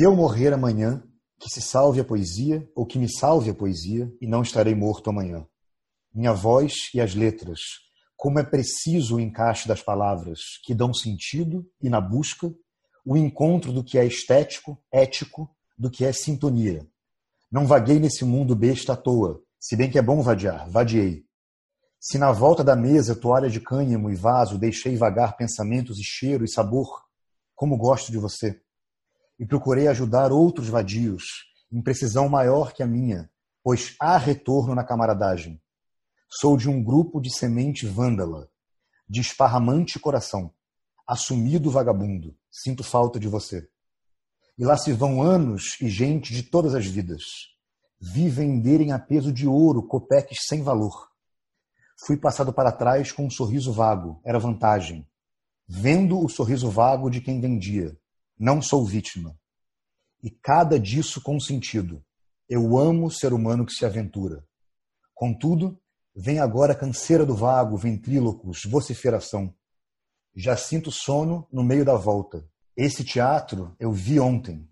Se eu morrer amanhã, que se salve a poesia, ou que me salve a poesia, e não estarei morto amanhã. Minha voz e as letras, como é preciso o encaixe das palavras que dão sentido e, na busca, o encontro do que é estético, ético, do que é sintonia. Não vaguei nesse mundo besta à toa, se bem que é bom vadiar, vadiei. Se na volta da mesa, toalha de cânhamo e vaso, deixei vagar pensamentos e cheiro e sabor, como gosto de você e procurei ajudar outros vadios, em precisão maior que a minha, pois há retorno na camaradagem. Sou de um grupo de semente vândala, de esparramante coração, assumido vagabundo, sinto falta de você. E lá se vão anos e gente de todas as vidas. Vi venderem a peso de ouro copeques sem valor. Fui passado para trás com um sorriso vago, era vantagem. Vendo o sorriso vago de quem vendia, não sou vítima. E cada disso com sentido. Eu amo o ser humano que se aventura. Contudo, vem agora a canseira do vago, ventrílocos, vociferação. Já sinto sono no meio da volta. Esse teatro eu vi ontem.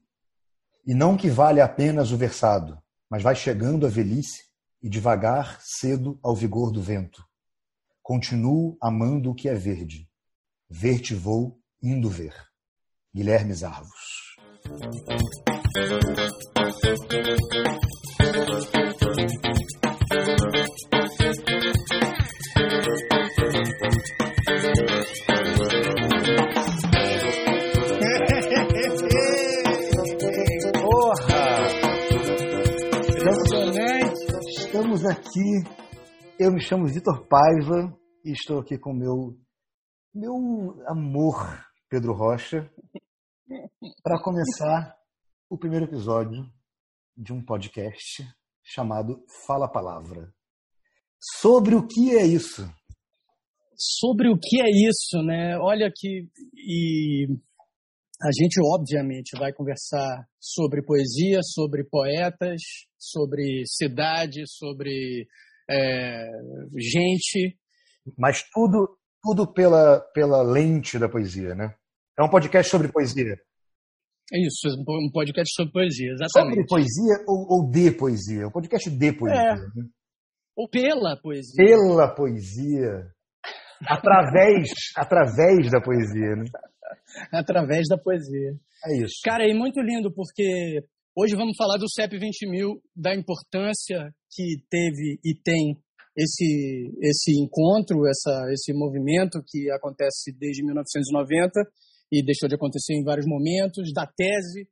E não que vale apenas o versado, mas vai chegando a velhice e devagar cedo ao vigor do vento. Continuo amando o que é verde. Ver-te vou indo ver. Guilherme Zarvos. Estamos aqui. Eu me chamo Vitor Paiva e estou aqui com meu meu amor Pedro Rocha para começar o primeiro episódio de um podcast chamado Fala a Palavra. Sobre o que é isso? Sobre o que é isso, né? Olha que e a gente obviamente vai conversar sobre poesia, sobre poetas, sobre cidade, sobre é, gente, mas tudo tudo pela pela lente da poesia, né? É um podcast sobre poesia. É isso, um podcast sobre poesia, exatamente. Sobre poesia ou, ou de poesia? Um podcast de poesia. É. Né? Ou pela poesia. Pela poesia. Através, através da poesia, né? Através da poesia. É isso. Cara, é muito lindo porque hoje vamos falar do CEP 20 mil, da importância que teve e tem esse, esse encontro, essa, esse movimento que acontece desde 1990 e deixou de acontecer em vários momentos, da tese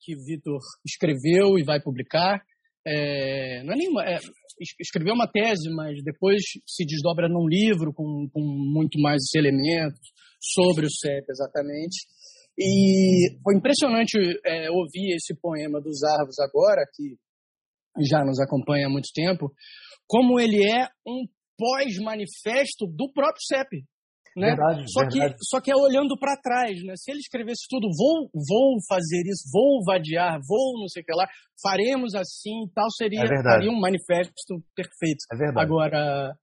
que Vitor escreveu e vai publicar. É, não é nenhuma, é, escreveu uma tese, mas depois se desdobra num livro com, com muito mais elementos sobre o CEP, exatamente. E foi impressionante é, ouvir esse poema dos Arvos agora, que já nos acompanha há muito tempo, como ele é um pós-manifesto do próprio CEP. Né? Verdade, só, verdade. Que, só que é olhando para trás, né? Se ele escrevesse tudo, vou, vou fazer isso, vou vadiar, vou não sei o que lá, faremos assim e tal, seria, é um manifesto perfeito. É verdade. Agora,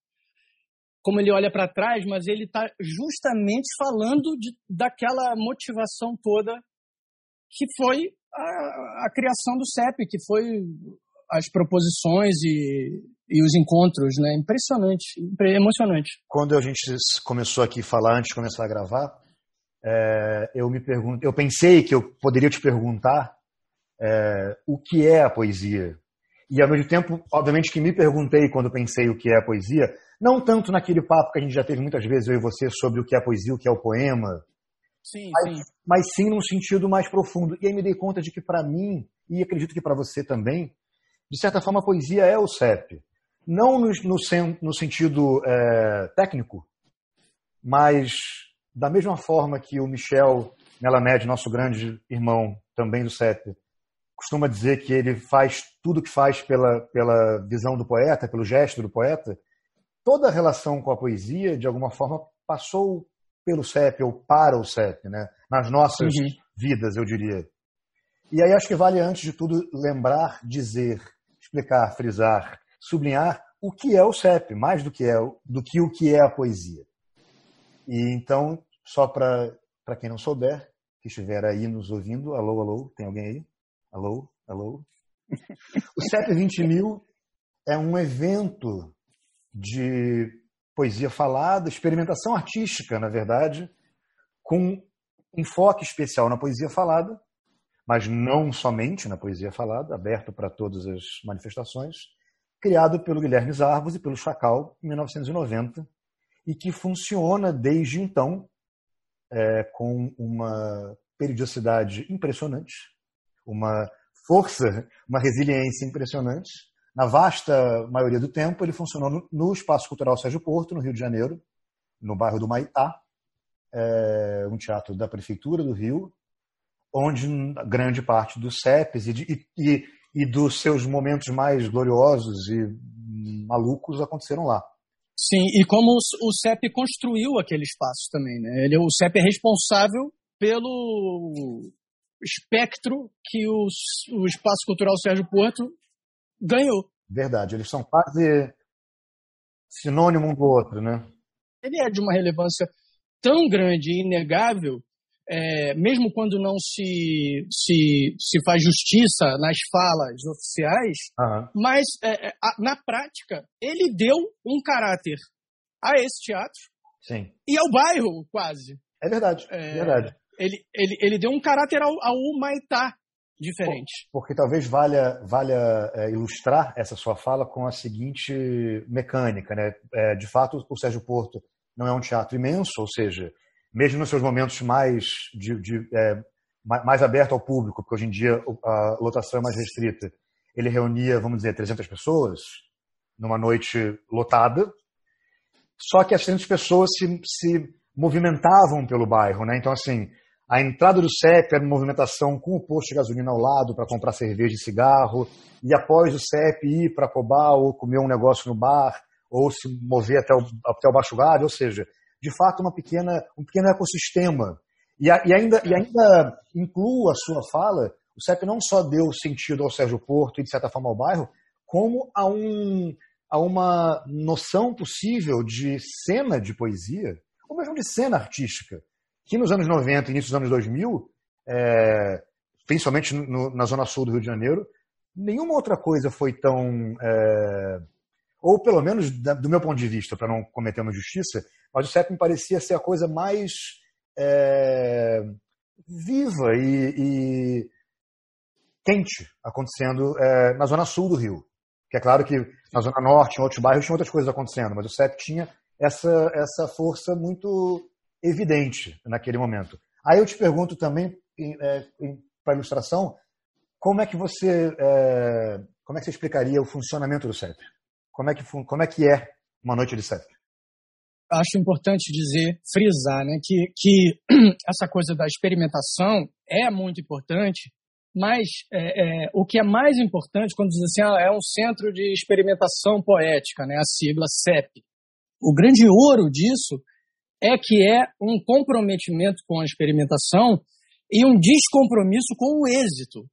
como ele olha para trás, mas ele está justamente falando de, daquela motivação toda que foi a, a criação do CEP, que foi as proposições e, e os encontros, né? Impressionante, emocionante. Quando a gente começou aqui a falar antes de começar a gravar, é, eu me pergunto, eu pensei que eu poderia te perguntar é, o que é a poesia. E ao mesmo tempo, obviamente que me perguntei quando pensei o que é a poesia, não tanto naquele papo que a gente já teve muitas vezes eu e você sobre o que é a poesia, o que é o poema, sim, mas, sim. mas sim num sentido mais profundo. E aí me dei conta de que para mim, e acredito que para você também, de certa forma a poesia é o CEP não no, no, no sentido é, técnico, mas da mesma forma que o Michel Melamed, nosso grande irmão também do CEP, costuma dizer que ele faz tudo que faz pela, pela visão do poeta, pelo gesto do poeta, toda a relação com a poesia, de alguma forma, passou pelo CEP ou para o CEP, né? nas nossas uhum. vidas, eu diria. E aí acho que vale, antes de tudo, lembrar, dizer, explicar, frisar sublinhar o que é o CEP, mais do que, é, do que o que é a poesia. E então, só para quem não souber, que estiver aí nos ouvindo, alô, alô, tem alguém aí? Alô? Alô? O CEP 20 mil é um evento de poesia falada, experimentação artística, na verdade, com enfoque especial na poesia falada, mas não somente na poesia falada, aberto para todas as manifestações, criado pelo Guilherme Zarvos e pelo Chacal em 1990 e que funciona desde então é, com uma periodicidade impressionante, uma força, uma resiliência impressionante. Na vasta maioria do tempo, ele funcionou no, no Espaço Cultural Sérgio Porto, no Rio de Janeiro, no bairro do Maitá, é, um teatro da Prefeitura do Rio, onde grande parte dos CEPs e, de, e, e dos seus momentos mais gloriosos e malucos aconteceram lá. Sim, e como o CEP construiu aquele espaço também, né? Ele, o CEP é responsável pelo espectro que o, o Espaço Cultural Sérgio Porto ganhou. Verdade, eles são quase sinônimo um do outro, né? Ele é de uma relevância tão grande e inegável, é, mesmo quando não se, se, se faz justiça nas falas oficiais, uhum. mas é, é, a, na prática ele deu um caráter a esse teatro Sim. e ao bairro, quase. É verdade, é, verdade. Ele, ele, ele deu um caráter ao, ao Humaitá diferente. Porque talvez valha, valha é, ilustrar essa sua fala com a seguinte mecânica. Né? É, de fato, o Sérgio Porto não é um teatro imenso, ou seja, mesmo nos seus momentos mais, de, de, é, mais aberto ao público, porque hoje em dia a lotação é mais restrita, ele reunia, vamos dizer, 300 pessoas numa noite lotada, só que as 300 pessoas se, se movimentavam pelo bairro, né? Então, assim, a entrada do CEP era uma movimentação com o posto de gasolina ao lado para comprar cerveja e cigarro, e após o CEP ir para Cobal ou comer um negócio no bar, ou se mover até o, até o Baixo Gávea, ou seja, de fato uma pequena, um pequeno ecossistema. E, a, e, ainda, e ainda incluo a sua fala, o CEP não só deu sentido ao Sérgio Porto e, de certa forma, ao bairro, como a, um, a uma noção possível de cena de poesia, ou mesmo de cena artística, que nos anos 90 e início dos anos 2000, é, principalmente no, na zona sul do Rio de Janeiro, nenhuma outra coisa foi tão... É, ou pelo menos do meu ponto de vista, para não cometer uma justiça, mas o CEP me parecia ser a coisa mais é, viva e, e, quente acontecendo é, na zona sul do Rio. Que é claro que na zona norte, em outros bairros, tinha outras coisas acontecendo, mas o CEP tinha essa, essa força muito evidente naquele momento. Aí eu te pergunto também, é, para ilustração, como é que você é, como é que você explicaria o funcionamento do CEP? Como é que, como é, que é uma noite de CEP? Acho importante dizer, frisar, né, que, que essa coisa da experimentação é muito importante, mas é, é, o que é mais importante quando diz assim, ah, é um centro de experimentação poética, né, a sigla CEP. O grande ouro disso é que é um comprometimento com a experimentação e um descompromisso com o êxito.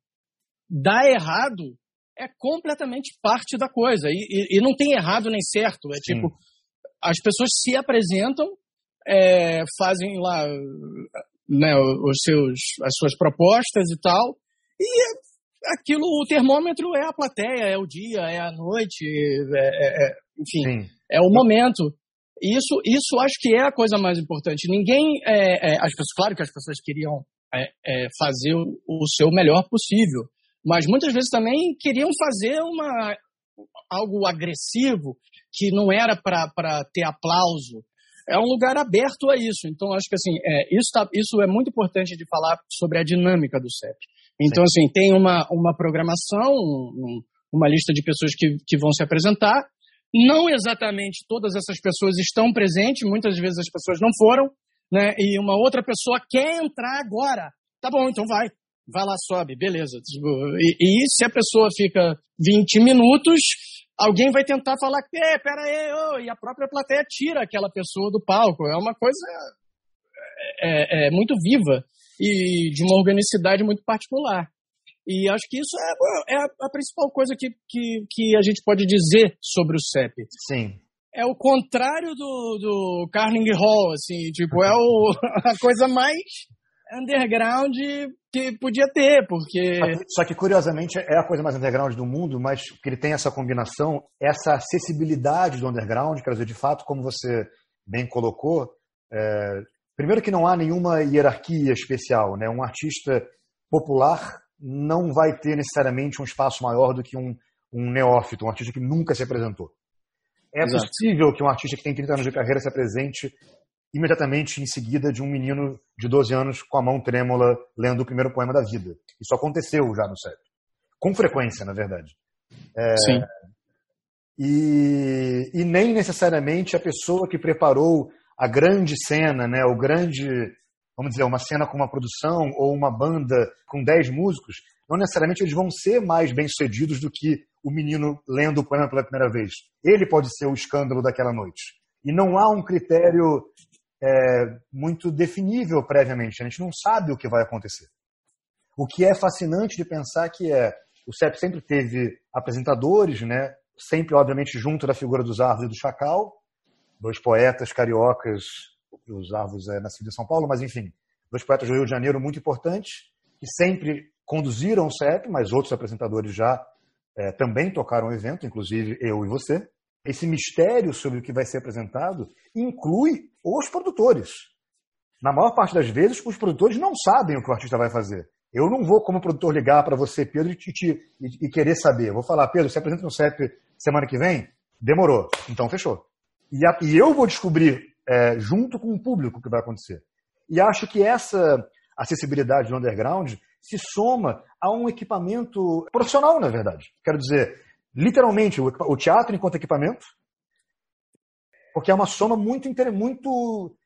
Dar errado é completamente parte da coisa. E, e, e não tem errado nem certo. É Sim. tipo, as pessoas se apresentam, é, fazem lá né, os seus, as suas propostas e tal, e aquilo, o termômetro é a plateia, é o dia, é a noite, é, é, é enfim, Sim. é o momento. Isso, isso acho que é a coisa mais importante. Ninguém, é, é, as pessoas, claro que as pessoas queriam fazer o, o seu melhor possível, mas muitas vezes também queriam fazer uma, algo agressivo que não era para ter aplauso. É um lugar aberto a isso. Então, acho que assim, é, isso, tá, isso é muito importante de falar sobre a dinâmica do CEP. Então, Sim. assim, tem uma, uma programação, um, uma lista de pessoas que, que vão se apresentar. Não exatamente todas essas pessoas estão presentes, muitas vezes as pessoas não foram, né? E uma outra pessoa quer entrar agora. Tá bom, então vai vai lá, sobe, beleza. E, e, se a pessoa fica 20 minutos, alguém vai tentar falar, é, pera aí, oh, e a própria plateia tira aquela pessoa do palco. É uma coisa é, é, é muito viva e de uma organicidade muito particular. E acho que isso é, é a, a, principal coisa que, que, que a gente pode dizer sobre o CEP. Sim. É o contrário do, do Carnegie Hall, assim, tipo, é o, a coisa mais underground que podia ter, porque. Só que, só que, curiosamente é a coisa mais underground do mundo, mas que ele tem essa combinação, essa acessibilidade do underground, quer dizer, de fato, como você bem colocou, é, primeiro que não há nenhuma hierarquia especial, né? Um artista popular não vai ter necessariamente um espaço maior do que um, um neófito, um artista que nunca se apresentou. É Exato. possível que um artista que tem 30 anos de carreira se apresente imediatamente em seguida de um menino de 12 anos com a mão trêmula lendo o primeiro poema da vida. Isso aconteceu já no CEP. Com frequência, na verdade. É, Sim. E, e, nem necessariamente a pessoa que preparou a grande cena, né, o grande, vamos dizer, uma cena com uma produção ou uma banda com 10 músicos, não necessariamente eles vão ser mais bem-sucedidos do que o menino lendo o poema pela primeira vez. Ele pode ser o escândalo daquela noite. E não há um critério é, muito definível previamente. A gente não sabe o que vai acontecer. O que é fascinante de pensar que é o CEP sempre teve apresentadores, né? sempre, obviamente, junto da figura dos Árvores e do Chacal, dois poetas cariocas, os Árvores é nascido em São Paulo, mas enfim, dois poetas do Rio de Janeiro muito importantes, que sempre conduziram o CEP, mas outros apresentadores já é, também tocaram o evento, inclusive eu e você esse mistério sobre o que vai ser apresentado inclui os produtores. Na maior parte das vezes, os produtores não sabem o que o artista vai fazer. Eu não vou, como produtor, ligar para você, Pedro, e, te, e, e, querer saber. Vou falar, Pedro, você apresenta no CEP semana que vem? Demorou. Então, fechou. E, a, e eu vou descobrir, é, junto com o público, o que vai acontecer. E acho que essa acessibilidade do underground se soma a um equipamento profissional, na verdade. Quero dizer, literalmente o teatro enquanto equipamento, porque é uma soma muito muito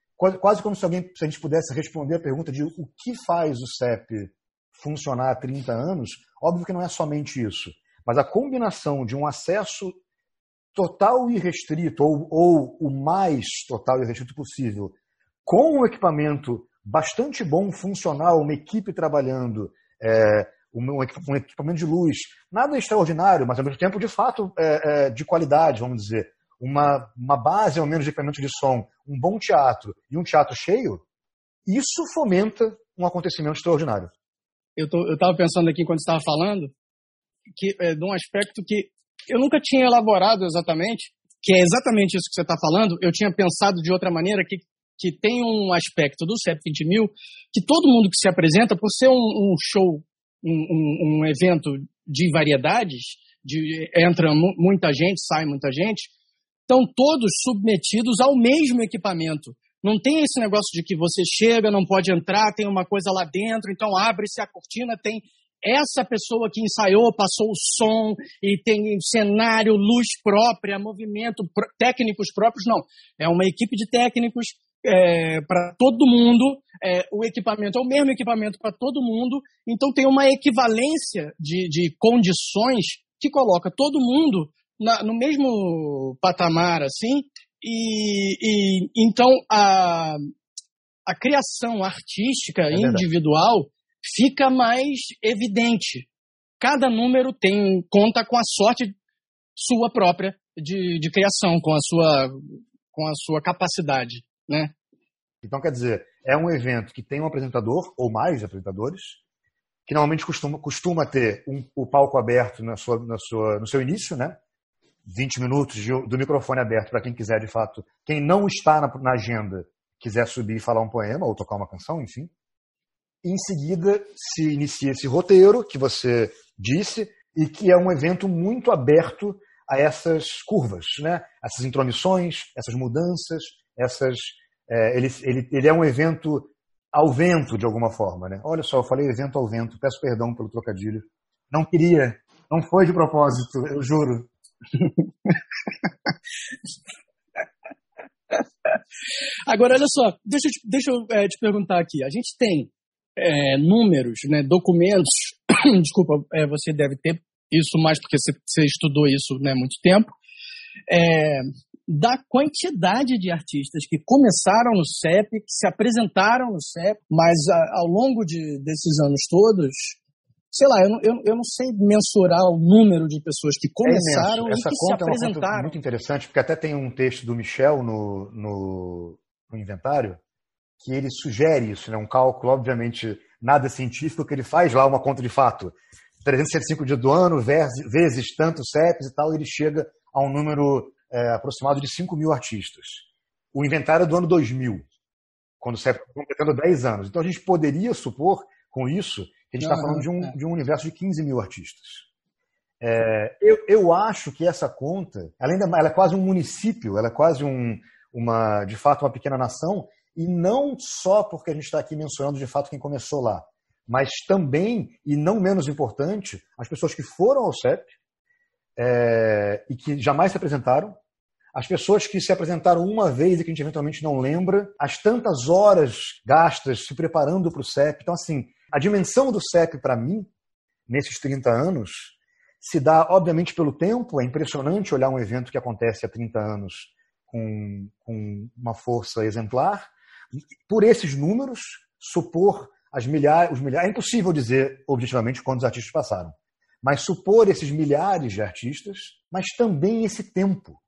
quase como se alguém se a gente pudesse responder a pergunta de o que faz o CEP funcionar há 30 anos, óbvio que não é somente isso, mas a combinação de um acesso total e restrito ou, ou o mais total e restrito possível com um equipamento bastante bom, funcional, uma equipe trabalhando, é, um, equipamento de luz. Nada extraordinário, mas ao mesmo tempo, de fato, é, é, de qualidade, vamos dizer. Uma, uma base, ao menos, de equipamento de som, um bom teatro e um teatro cheio, isso fomenta um acontecimento extraordinário. Eu estava pensando aqui quando estava falando, que é, de um aspecto que eu nunca tinha elaborado exatamente, que é exatamente isso que você está falando. Eu tinha pensado de outra maneira, que, que tem um aspecto do CEP 20 mil, que todo mundo que se apresenta, por ser um, um show um, um, um evento de variedades, de, entra muita gente, sai muita gente, estão todos submetidos ao mesmo equipamento. Não tem esse negócio de que você chega, não pode entrar, tem uma coisa lá dentro, então abre-se a cortina, tem essa pessoa que ensaiou, passou o som e tem cenário, luz própria, movimento, técnicos próprios, não. É uma equipe de técnicos é, para todo mundo, é, o equipamento é o mesmo equipamento para todo mundo, então tem uma equivalência de, de condições que coloca todo mundo na, no mesmo patamar, assim, e, e então a, a criação artística é individual fica mais evidente. Cada número tem conta com a sorte sua própria de, de criação, com a sua, com a sua capacidade né? Então, quer dizer, é um evento que tem um apresentador ou mais apresentadores, que normalmente costuma, costuma ter um, o palco aberto na sua, na sua, no seu início, né? 20 minutos de, do microfone aberto para quem quiser, de fato, quem não está na, na, agenda, quiser subir e falar um poema ou tocar uma canção, enfim. Em seguida, se inicia esse roteiro que você disse e que é um evento muito aberto a essas curvas, né? Essas intromissões, essas mudanças, essas. É, ele, ele, ele é um evento ao vento, de alguma forma. Né? Olha só, eu falei evento ao vento, peço perdão pelo trocadilho. Não queria, não foi de propósito, eu juro. Agora, olha só, deixa deixa eu, é, te perguntar aqui. A gente tem é, números, né, documentos, desculpa, é, você deve ter isso mais porque você, você estudou isso há né, muito tempo, é, da quantidade de artistas que começaram no CEP, que se apresentaram no CEP, mas a, ao longo de, desses anos todos, sei lá, eu não, eu, eu não sei mensurar o número de pessoas que começaram é e Essa que se apresentaram. É uma muito interessante, porque até tem um texto do Michel no, no, no inventário, que ele sugere isso, né? um cálculo, obviamente, nada científico, que ele faz lá uma conta de fato. 365 dias do ano, vezes tantos CEPs e tal, ele chega a um número é, aproximado de 5 mil artistas. O inventário é do ano 2000, quando o CEP está completando 10 anos. Então a gente poderia supor, com isso, a gente está falando de um, é. de um universo de 15 mil artistas. É, eu, eu acho que essa conta, ela, ainda, ela é quase um município, ela é quase um, uma, de fato, uma pequena nação, e não só porque a gente está aqui mencionando de fato quem começou lá, mas também, e não menos importante, as pessoas que foram ao CEP é, e que jamais se apresentaram, as pessoas que se apresentaram uma vez e que a gente eventualmente não lembra, as tantas horas gastas se preparando para o CEP. Então, assim, a dimensão do CEP para mim, nesses 30 anos, se dá, obviamente, pelo tempo. É impressionante olhar um evento que acontece há 30 anos com, com uma força exemplar, por esses números, supor as milhares, os milhares, é impossível dizer objetivamente quantos artistas passaram, mas supor esses milhares de artistas, mas também esse tempo.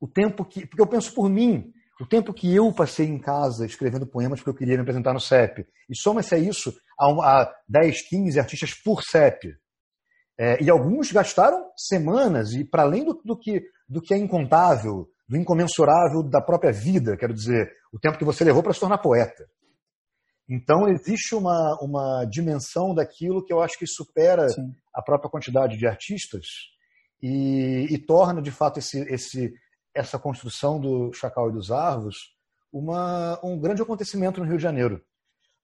O tempo que, porque eu penso por mim, o tempo que eu passei em casa escrevendo poemas porque eu queria me apresentar no CEP, e soma-se a isso a, a 10, 15 artistas por CEP. É, e alguns gastaram semanas, e para além do, do, que, do que é incontável, do incomensurável da própria vida, quero dizer, o tempo que você levou para se tornar poeta. Então, existe uma, uma dimensão daquilo que eu acho que supera Sim. a própria quantidade de artistas e, e torna, de fato, esse, esse, essa construção do Chacal e dos Arvos uma, um grande acontecimento no Rio de Janeiro.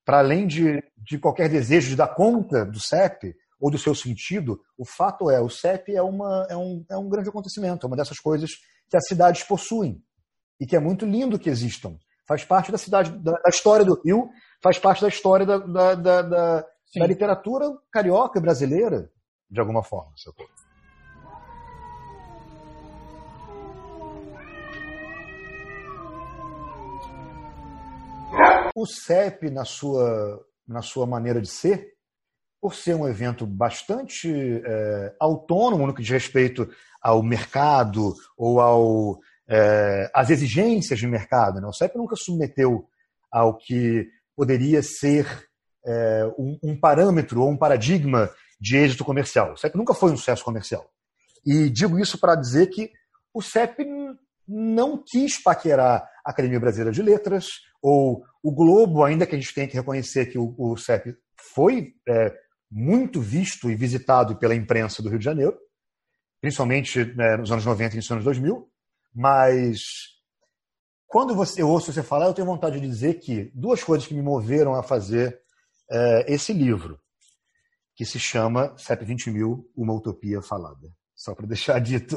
Para além de, de qualquer desejo de dar conta do CEP ou do seu sentido, o fato é, o CEP é, uma, é, um, é um grande acontecimento, é uma dessas coisas que as cidades possuem e que é muito lindo que existam. Faz parte da cidade, da, da história do Rio, faz parte da história da, da, da, da, literatura carioca brasileira, de alguma forma. Socorro. O CEP, na sua, na sua maneira de ser, por ser um evento bastante é, autônomo no que diz respeito ao mercado ou ao, é, às exigências de mercado. Né? O CEP nunca submeteu ao que poderia ser é, um, um, parâmetro ou um paradigma de êxito comercial. O CEP nunca foi um sucesso comercial. E digo isso para dizer que o CEP não quis paquerar a Academia Brasileira de Letras ou o Globo, ainda que a gente tenha que reconhecer que o, CEP foi é, muito visto e visitado pela imprensa do Rio de Janeiro, principalmente né, nos anos 90 e nos anos 2000, mas quando você, eu ouço você falar, eu tenho vontade de dizer que duas coisas que me moveram a fazer é, esse livro, que se chama CEP 20 mil, Uma Utopia Falada. Só para deixar dito.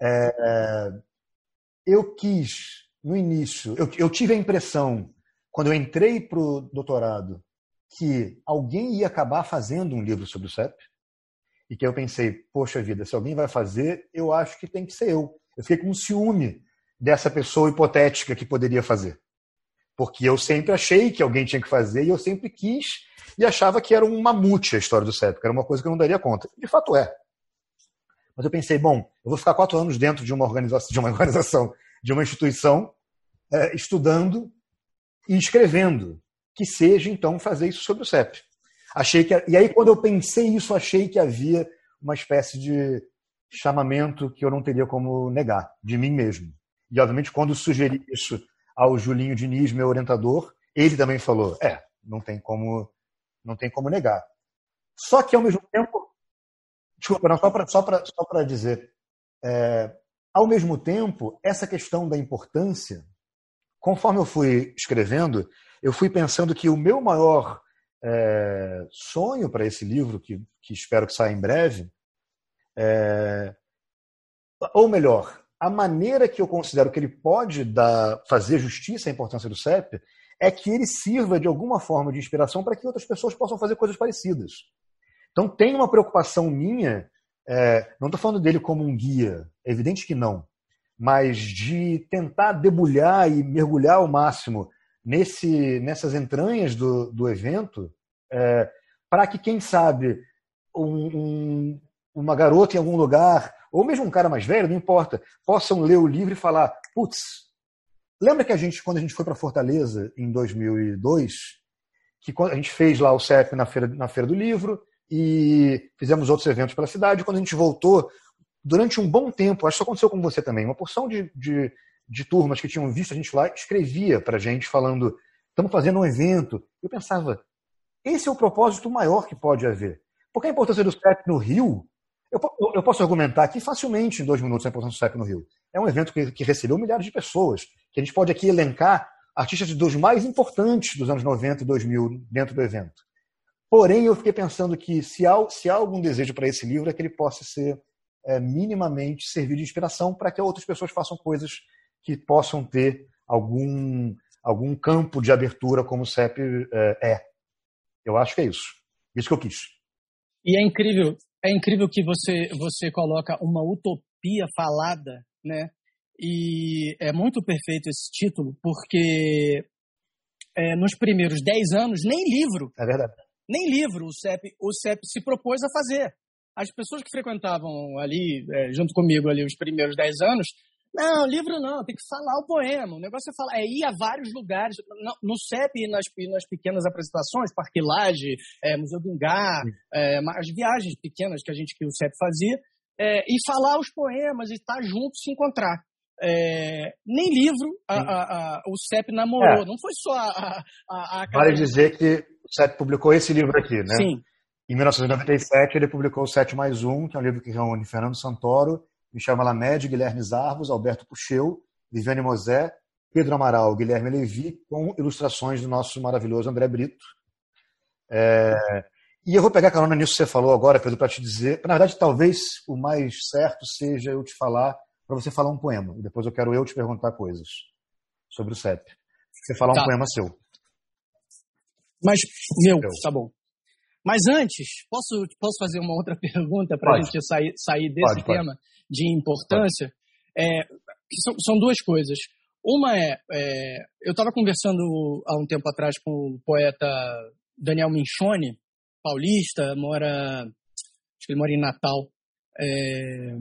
É, eu quis, no início, eu, eu tive a impressão, quando eu entrei para o doutorado, que alguém ia acabar fazendo um livro sobre o CEP e que eu pensei, poxa vida, se alguém vai fazer, eu acho que tem que ser eu. Eu fiquei com um ciúme dessa pessoa hipotética que poderia fazer. Porque eu sempre achei que alguém tinha que fazer e eu sempre quis e achava que era um mamute a história do CEP, que era uma coisa que eu não daria conta. De fato é. Mas eu pensei, bom, eu vou ficar quatro anos dentro de uma organização, de uma, organização, de uma instituição, é, estudando e escrevendo, que seja então fazer isso sobre o CEP. Achei que, e aí, quando eu pensei isso, achei que havia uma espécie de chamamento que eu não teria como negar, de mim mesmo. E, obviamente, quando sugeri isso ao Julinho Diniz, meu orientador, ele também falou: é, não tem como, não tem como negar. Só que, ao mesmo tempo. Desculpa, não, só para só só dizer. É, ao mesmo tempo, essa questão da importância, conforme eu fui escrevendo, eu fui pensando que o meu maior é, sonho para esse livro, que, que, espero que saia em breve, é, ou melhor, a maneira que eu considero que ele pode dar, fazer justiça à importância do CEP é que ele sirva de alguma forma de inspiração para que outras pessoas possam fazer coisas parecidas. Então tem uma preocupação minha, é, não estou falando dele como um guia, é evidente que não, mas de tentar debulhar e mergulhar ao máximo nesse, nessas entranhas do, do evento, é, para que, quem sabe, um, um, uma garota em algum lugar, ou mesmo um cara mais velho, não importa, possam ler o livro e falar: putz, lembra que a gente, quando a gente foi para Fortaleza em 2002, que a gente fez lá o CEP na feira, na feira do livro e fizemos outros eventos pela cidade. Quando a gente voltou, durante um bom tempo, acho que isso aconteceu com você também, uma porção de, de, de turmas que tinham visto a gente lá escrevia para a gente falando estamos fazendo um evento. Eu pensava, esse é o propósito maior que pode haver. Porque a importância do CEP no Rio, eu, eu posso argumentar aqui facilmente em dois minutos a importância do CEP no Rio. É um evento que, que recebeu milhares de pessoas, que a gente pode aqui elencar artistas dos mais importantes dos anos 90 e 2000 dentro do evento. Porém, eu fiquei pensando que se há, se há algum desejo para esse livro é que ele possa ser é, minimamente servir de inspiração para que outras pessoas façam coisas que possam ter algum, algum campo de abertura como o CEP é, é. Eu acho que é isso. Isso que eu quis. E é incrível, é incrível que você você coloca uma utopia falada, né? E é muito perfeito esse título, porque é, nos primeiros 10 anos, nem livro. É verdade. Nem livro o CEP, o CEP se propôs a fazer. As pessoas que frequentavam ali, é, junto comigo, ali, os primeiros 10 anos, não, livro não, tem que falar o poema. O negócio é falar, é ir a vários lugares. No, CEP e nas, nas pequenas apresentações, Parque Laje, é, Museu do Ingá, é, as viagens pequenas que a gente que o CEP fazia, é, e falar os poemas e estar junto, se encontrar. É, nem livro a, a, a, o CEP namorou, é. não foi só a. a, Vale dizer que o CEP publicou esse livro aqui, né? Sim. Em 1997, ele publicou o 7 mais 1, que é um livro que reúne Fernando Santoro Michel Malamed, Guilherme Zarvos, Alberto Pucheu, Viviane Mosé, Pedro Amaral, Guilherme Levi, com ilustrações do nosso maravilhoso André Brito. É, e eu vou pegar carona nisso que você falou agora, Pedro, para te dizer. Na verdade, talvez o mais certo seja eu te falar, para você falar um poema. E depois eu quero eu te perguntar coisas sobre o CEP. Você falar tá. um poema seu. Mas, meu, meu, tá bom. Mas antes, posso, posso fazer uma outra pergunta para a gente sair, sair desse pode, tema? Pode de importância, é, são, são, duas coisas. Uma é, é eu estava conversando há um tempo atrás com o poeta Daniel Minchone, paulista, mora, acho que ele mora em Natal. É,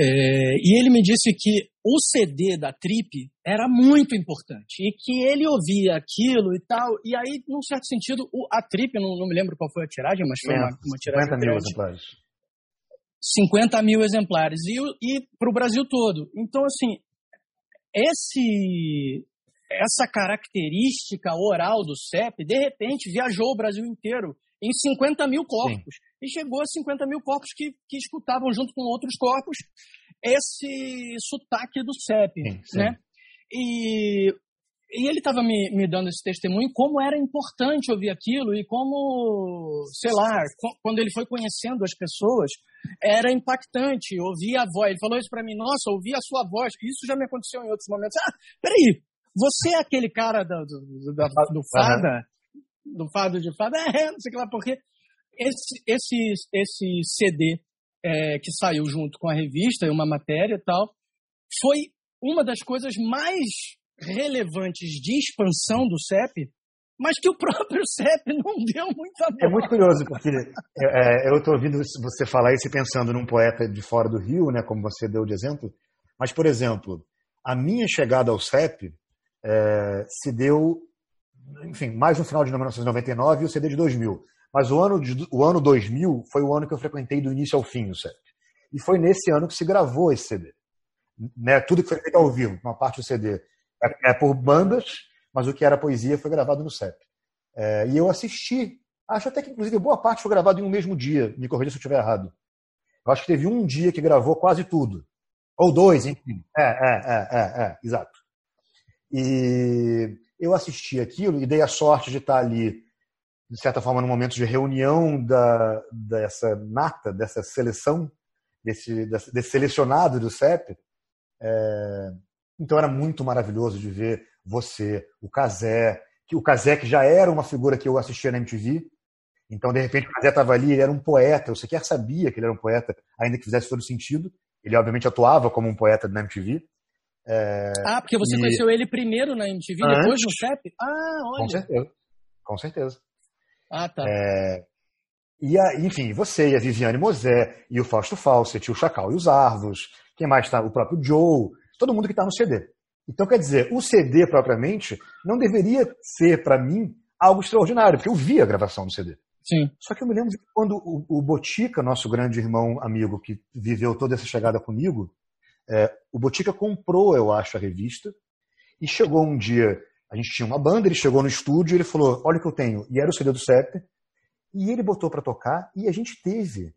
é, e ele me disse que o CD da Trip era muito importante e que ele ouvia aquilo e tal. E aí, num certo sentido, o, a Trip, não, não me lembro qual foi a tiragem, mas foi é, uma, uma tiragem. 50 mil exemplares. 50 mil exemplares e, e para o Brasil todo. Então, assim, esse, essa característica oral do CEP, de repente, viajou o Brasil inteiro em 50 mil corpos. Sim. E chegou a 50 mil corpos que, que escutavam junto com outros corpos esse sotaque do CEP. Sim, né? E e ele estava me, me dando esse testemunho como era importante ouvir aquilo e como, sei lá, quando ele foi conhecendo as pessoas, era impactante ouvir a voz. Ele falou isso para mim, nossa, ouvir a sua voz. Isso já me aconteceu em outros momentos. Ah, peraí, você é aquele cara do, do, do, do fada? Uhum. Do fado de fada? É, não sei o que lá, porque esse, esse, esse CD é, que saiu junto com a revista, uma matéria e tal, foi uma das coisas mais relevantes de expansão do CEP, mas que o próprio CEP não deu muita bola. É muito curioso, porque é, eu estou ouvindo você falar isso e pensando num poeta de fora do Rio, né, como você deu de exemplo, mas, por exemplo, a minha chegada ao CEP é, se deu, enfim, mais no final de 1999 e o CD de 2000. Mas o ano, de, o ano 2000 foi o ano que eu frequentei do início ao fim o CEP. E foi nesse ano que se gravou esse CD. Né, tudo que foi feito ao vivo, uma parte do CD é, é, por bandas, mas o que era poesia foi gravado no CEP. É, e eu assisti, acho até que inclusive boa parte foi gravado em um mesmo dia, me corrija se eu estiver errado. Eu acho que teve um dia que gravou quase tudo. Ou dois, enfim. É, é, é, é, é exato. E eu assisti aquilo e dei a sorte de estar ali, de certa forma, no momento de reunião da, dessa nata, dessa seleção, desse, desse selecionado do CEP. É, então era muito maravilhoso de ver você, o Kazé, que o Kazé que já era uma figura que eu assistia na MTV. Então, de repente, o Kazé estava ali, ele era um poeta, eu sequer sabia que ele era um poeta, ainda que fizesse todo sentido. Ele, obviamente, atuava como um poeta na MTV. É... Ah, porque você e... conheceu ele primeiro na MTV, Antes... depois no CEP? Ah, olha. Com certeza. Com certeza. Ah, tá. É... E, a, enfim, você e a Viviane Mosé, e o Fausto Fawcett, o Chacal e os Arvos, quem mais está? O próprio Joe, todo mundo que está no CD. Então, quer dizer, o CD propriamente não deveria ser, para mim, algo extraordinário, porque eu vi a gravação do CD. Sim. Só que eu me lembro de quando o, o Botica, nosso grande irmão amigo que viveu toda essa chegada comigo, é, o Botica comprou, eu acho, a revista e chegou um dia, a gente tinha uma banda, ele chegou no estúdio ele falou: Olha o que eu tenho. E era o CD do CEP. E ele botou para tocar e a gente teve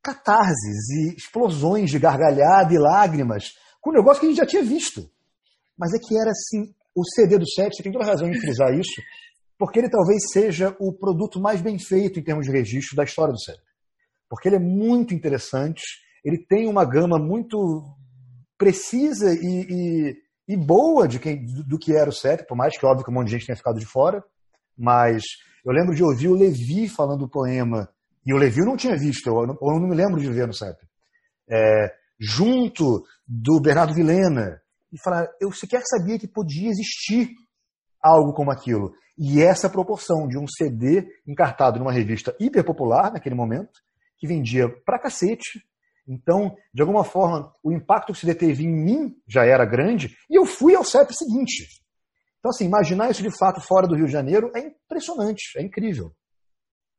catarses e explosões de gargalhada e lágrimas com um negócio que a gente já tinha visto. Mas é que era assim, o CD do CEP, você tem toda razão em frisar isso, porque ele talvez seja o produto mais bem feito em termos de registro da história do CEP. Porque ele é muito interessante, ele tem uma gama muito precisa e, e, e boa de quem, do, do, que era o CEP, por mais que óbvio que um monte de gente tenha ficado de fora, mas eu lembro de ouvir o Levi falando o poema, e o Levi eu não tinha visto, eu, eu não me lembro de ver no CEP, é, junto do Bernardo Vilena, e falar, eu sequer sabia que podia existir algo como aquilo. E essa proporção de um CD encartado numa revista hiper popular naquele momento, que vendia pra cacete, então, de alguma forma, o impacto que o CD teve em mim já era grande e eu fui ao CEP seguinte. Então, assim, imaginar isso de fato fora do Rio de Janeiro é impressionante, é incrível.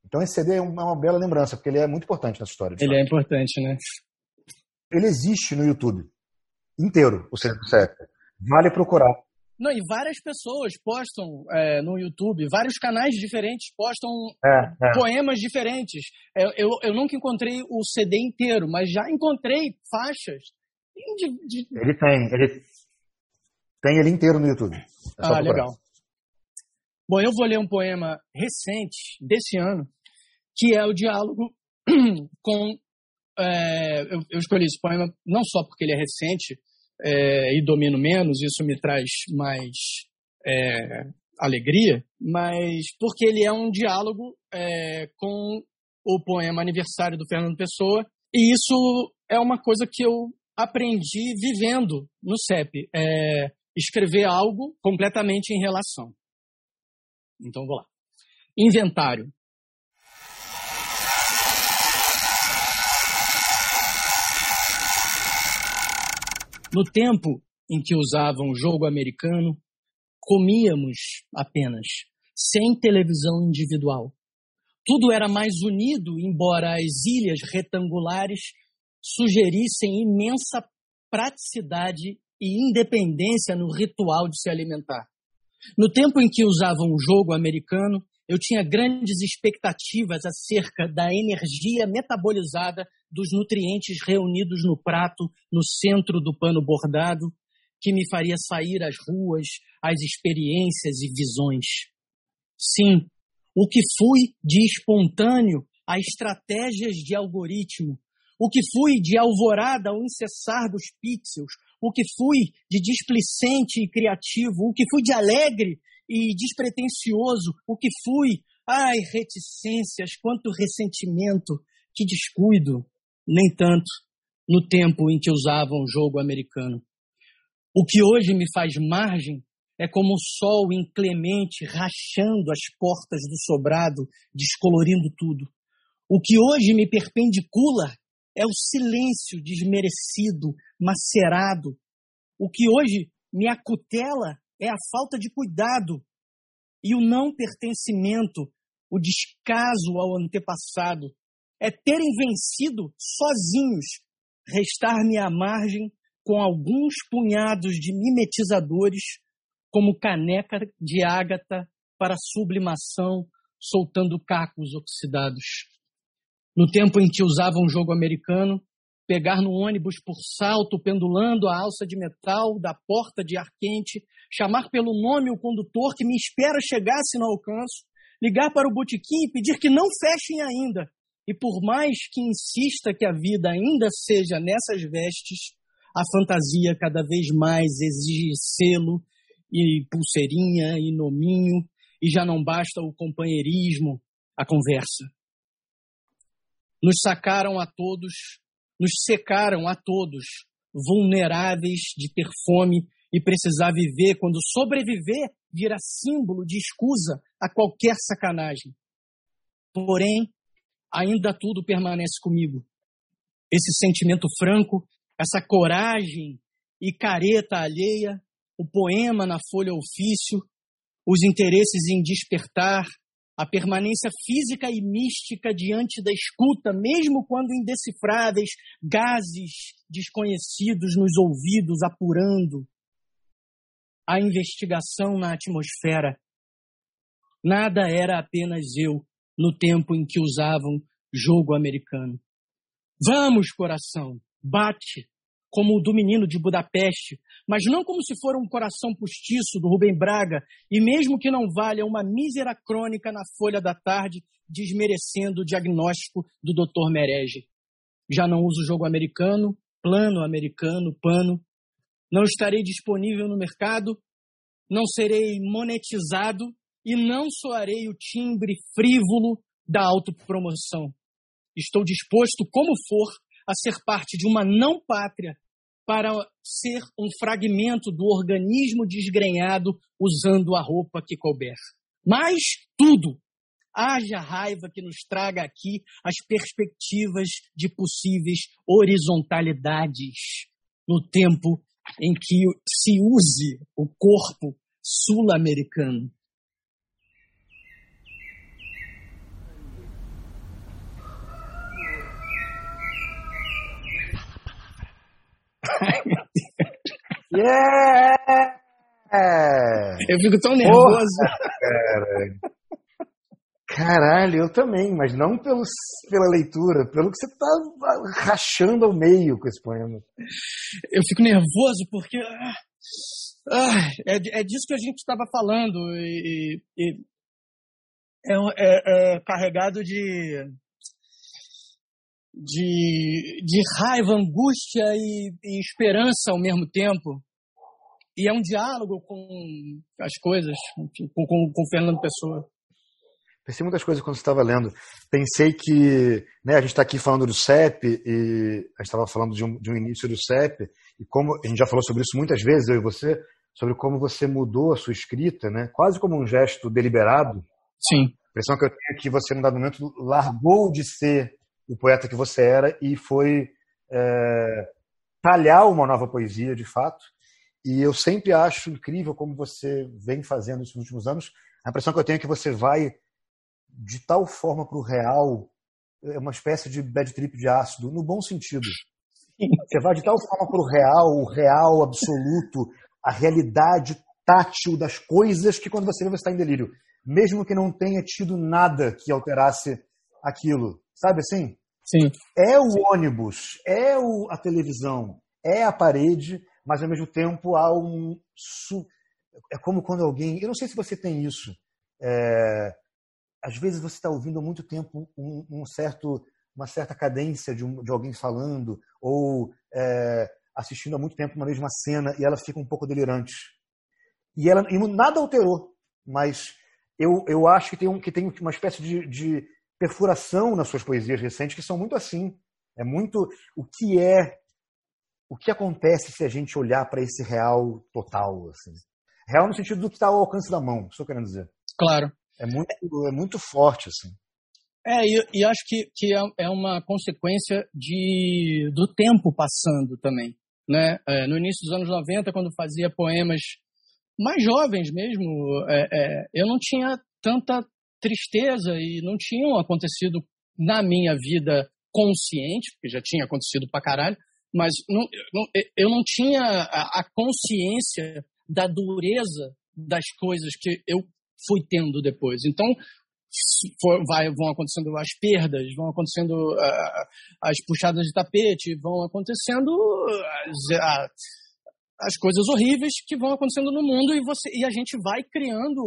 Então, esse CD é uma bela lembrança, porque ele é muito importante nessa história. Ele fato. é importante, né? Ele existe no YouTube inteiro, o CD do CEP. Vale procurar. Não, e várias pessoas postam é, no YouTube, vários canais diferentes postam é, é. poemas diferentes. Eu, é, eu, eu, nunca encontrei o CD inteiro, mas já encontrei faixas. De, de... Ele tem, ele tem ele inteiro no YouTube. É ah, legal. Bom, eu vou ler um poema recente, desse ano, que é o diálogo com. É, eu, eu escolhi esse poema não só porque ele é recente, é, e domino menos, isso me traz mais é, alegria, mas porque ele é um diálogo é, com o poema Aniversário do Fernando Pessoa, e isso é uma coisa que eu aprendi vivendo no CEP, é escrever algo completamente em relação. Então vou lá. Inventário. No tempo em que usavam jogo americano, comíamos apenas, sem televisão individual. Tudo era mais unido, embora as ilhas retangulares sugerissem imensa praticidade e independência no ritual de se alimentar. No tempo em que usavam o jogo americano, eu tinha grandes expectativas acerca da energia metabolizada dos nutrientes reunidos no prato, no centro do pano bordado, que me faria sair às ruas, às experiências e visões. Sim, o que fui de espontâneo a estratégias de algoritmo, o que fui de alvorada ao incessar dos pixels, o que fui de displicente e criativo, o que fui de alegre e despretensioso, o que fui. Ai, reticências, quanto ressentimento, que descuido. Nem tanto no tempo em que usavam o jogo americano. O que hoje me faz margem é como o sol inclemente rachando as portas do sobrado, descolorindo tudo. O que hoje me perpendicula é o silêncio desmerecido, macerado. O que hoje me acutela é a falta de cuidado e o não pertencimento, o descaso ao antepassado. É terem vencido sozinhos, restar-me à margem com alguns punhados de mimetizadores, como caneca de ágata para sublimação, soltando cacos oxidados. No tempo em que usavam um jogo americano, pegar no ônibus por salto, pendulando a alça de metal da porta de ar quente, chamar pelo nome o condutor que me espera chegar se não alcanço, ligar para o botequim e pedir que não fechem ainda. E por mais que insista que a vida ainda seja nessas vestes, a fantasia cada vez mais exige selo e pulseirinha e nominho, e já não basta o companheirismo, a conversa. Nos sacaram a todos nos secaram a todos, vulneráveis de ter fome e precisar viver, quando sobreviver vira símbolo de escusa a qualquer sacanagem. Porém, ainda tudo permanece comigo. Esse sentimento franco, essa coragem e careta alheia, o poema na folha ofício, os interesses em despertar, a permanência física e mística diante da escuta, mesmo quando indecifráveis, gases desconhecidos nos ouvidos apurando, a investigação na atmosfera. Nada era apenas eu no tempo em que usavam jogo americano. Vamos, coração, bate, como o do menino de Budapeste, mas não como se for um coração postiço do Rubem Braga, e mesmo que não valha uma mísera crônica na Folha da Tarde desmerecendo o diagnóstico do Dr. Merege. Já não uso jogo americano, plano americano, pano. Não estarei disponível no mercado, não serei monetizado e não soarei o timbre frívolo da autopromoção. Estou disposto, como for, a ser parte de uma não pátria para ser um fragmento do organismo desgrenhado usando a roupa que couber. Mas tudo, haja raiva que nos traga aqui as perspectivas de possíveis horizontalidades no tempo em que se use o corpo sul-americano. Yeah! Eu fico tão nervoso. Porra, Caralho, eu também, mas não pelo, pela leitura, pelo que você tá rachando ao meio com esse poema. Eu fico nervoso porque ah, é, é disso que a gente estava falando e, e é, é, é carregado de de, de raiva, angústia e, e, esperança ao mesmo tempo. E é um diálogo com as coisas, com, com, com Fernando Pessoa. Pensei muitas coisas quando você estava lendo. Pensei que né, a gente está aqui falando do CEP e a gente estava falando de um, de um início do CEP e como a gente já falou sobre isso muitas vezes, eu e você, sobre como você mudou a sua escrita, né, quase como um gesto deliberado. Sim. A impressão que eu tenho é que você, num dado momento, largou de ser o poeta que você era e foi é, talhar uma nova poesia, de fato. E eu sempre acho incrível como você vem fazendo isso nos últimos anos. A impressão que eu tenho é que você vai de tal forma para o real, é uma espécie de bad trip de ácido, no bom sentido. Você vai de tal forma para o real, o real absoluto, a realidade tátil das coisas, que quando você vê, você está em delírio. Mesmo que não tenha tido nada que alterasse aquilo. Sabe assim? Sim. É o ônibus, é o, a televisão, é a parede, mas ao mesmo tempo há um. É como quando alguém. Eu não sei se você tem isso. É, às vezes você está ouvindo há muito tempo um, um, certo, uma certa cadência de, um, de alguém falando, ou é, assistindo há muito tempo uma mesma cena e ela fica um pouco delirante. E, ela, e nada alterou, mas eu, eu acho que tem, um, que tem uma espécie de, de perfuração nas suas poesias recentes que são muito assim. É muito o que é, o que acontece se a gente olhar para esse real total, assim. Real no sentido do que está ao alcance da mão, estou querendo dizer. Claro. É muito, é muito forte, assim. É, e, e acho que, que é, é uma consequência de, do tempo passando também. Né? É, no início dos anos 90, quando fazia poemas mais jovens mesmo, é, é, eu não tinha tanta tristeza e não tinham acontecido na minha vida consciente, porque já tinha acontecido pra caralho, mas não, não, eu não tinha a, a, consciência da dureza das coisas que eu fui tendo depois. Então, for, vai, vão acontecendo as perdas, vão acontecendo uh, as puxadas de tapete, vão acontecendo as, as coisas horríveis que vão acontecendo no mundo e, você, e a gente vai criando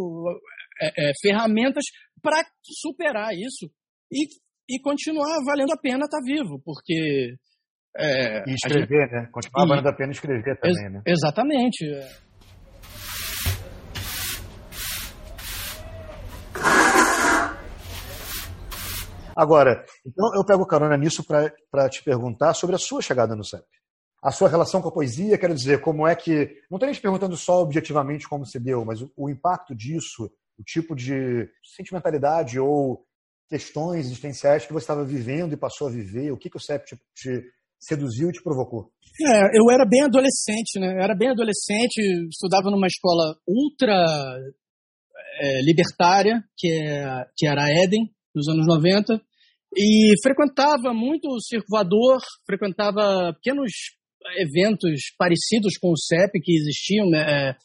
é, é, ferramentas para superar isso e, e continuar valendo a pena estar tá vivo, porque. É, e escrever, gente... né? Continuar e... valendo a pena escrever também, Ex né? Exatamente. Agora, então eu pego carona nisso para te perguntar sobre a sua chegada no CEP. A sua relação com a poesia, quero dizer, como é que. Não estou nem te perguntando só objetivamente como se deu, mas o, o impacto disso o tipo de sentimentalidade ou questões existenciais que você estava vivendo e passou a viver, o que, que o CEP te, te seduziu e te provocou? É, eu era bem adolescente, né? Eu era bem adolescente, estudava numa escola ultra é, libertária, que, é, que era a Eden, nos anos 90, e frequentava muito o circo voador, frequentava pequenos eventos parecidos com o CEP que existiam, né?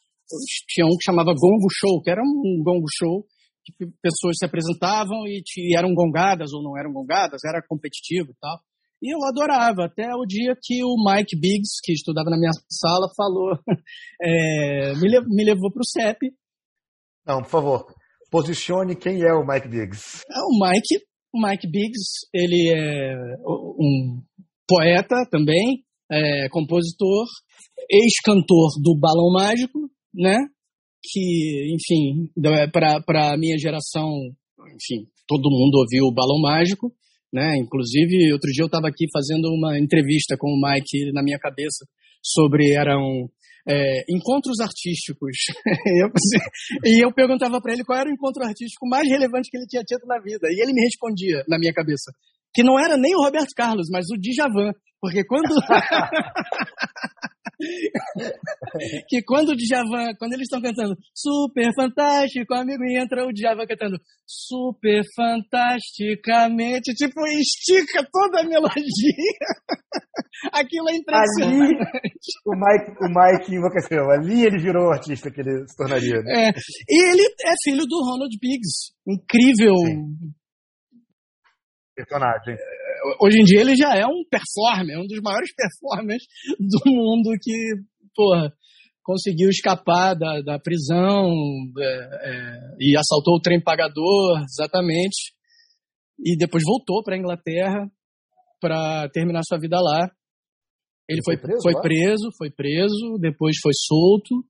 Tinha um que chamava Gongo Show, que era um gongo show, que pessoas se apresentavam e, e eram gongadas ou não eram gongadas, era competitivo e tal. E eu adorava, até o dia que o Mike Biggs, que estudava na minha sala, falou, é, me, me levou para o CEP. Não, por favor, posicione quem é o Mike Biggs. É, o Mike, o Mike Biggs, ele é um poeta também, é, compositor, ex-cantor do Balão Mágico, né? Que, enfim, para a minha geração, enfim, todo mundo ouviu o Balão Mágico, né? Inclusive, outro dia eu estava aqui fazendo uma entrevista com o Mike na minha cabeça sobre eram é, encontros artísticos. e eu perguntava para ele qual era o encontro artístico mais relevante que ele tinha tido na vida. E ele me respondia na minha cabeça que não era nem o Roberto Carlos, mas o Djavan. Porque quando. que quando o Djavan, quando eles estão cantando super fantástico, amigo, e entra o Djavan cantando super fantasticamente, tipo, estica toda a melodia. Aquilo é impressionante. Ali, o Mike, o Mike enlouqueceu. Ali ele virou o artista que ele se tornaria. Né? É. E ele é filho do Ronald Biggs. Incrível. Sim. Personagem hoje em dia ele já é um performer, um dos maiores performers do mundo que, porra, conseguiu escapar da, da prisão é, é, e assaltou o trem pagador, exatamente, e depois voltou para a Inglaterra para terminar sua vida lá. Ele foi, foi, preso, foi preso, foi preso, depois foi solto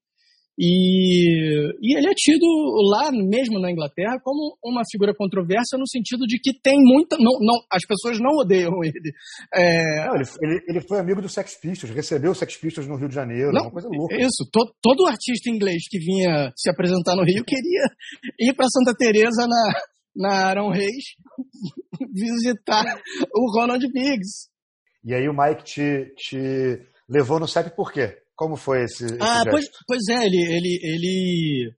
e, e ele é tido lá mesmo na Inglaterra como uma figura controversa no sentido de que tem muita. Não, não, as pessoas não odeiam ele. É... Não, ele, ele, ele, foi amigo do Sex Pistols, recebeu o Sex Pistols no Rio de Janeiro, não, uma coisa louca. Isso, to, todo artista inglês que vinha se apresentar no Rio queria ir para Santa Teresa na, na Arão Reis visitar o Ronald Biggs. E aí o Mike te, te levou no CEP por quê? Como foi esse, esse Ah, pois, pois, é, ele, ele, ele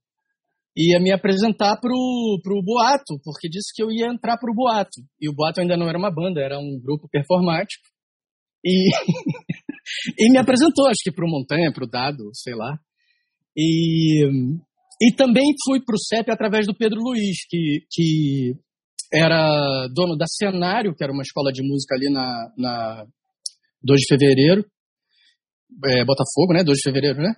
ia me apresentar pro, pro Boato, porque disse que eu ia entrar pro Boato. E o Boato ainda não era uma banda, era um grupo performático. E, e me apresentou, acho que pro Montanha, pro Dado, sei lá. E, e também fui pro CEP através do Pedro Luiz, que, que era dono da Cenário, que era uma escola de música ali na, na 2 de fevereiro é, Botafogo, né? 2 de fevereiro, né?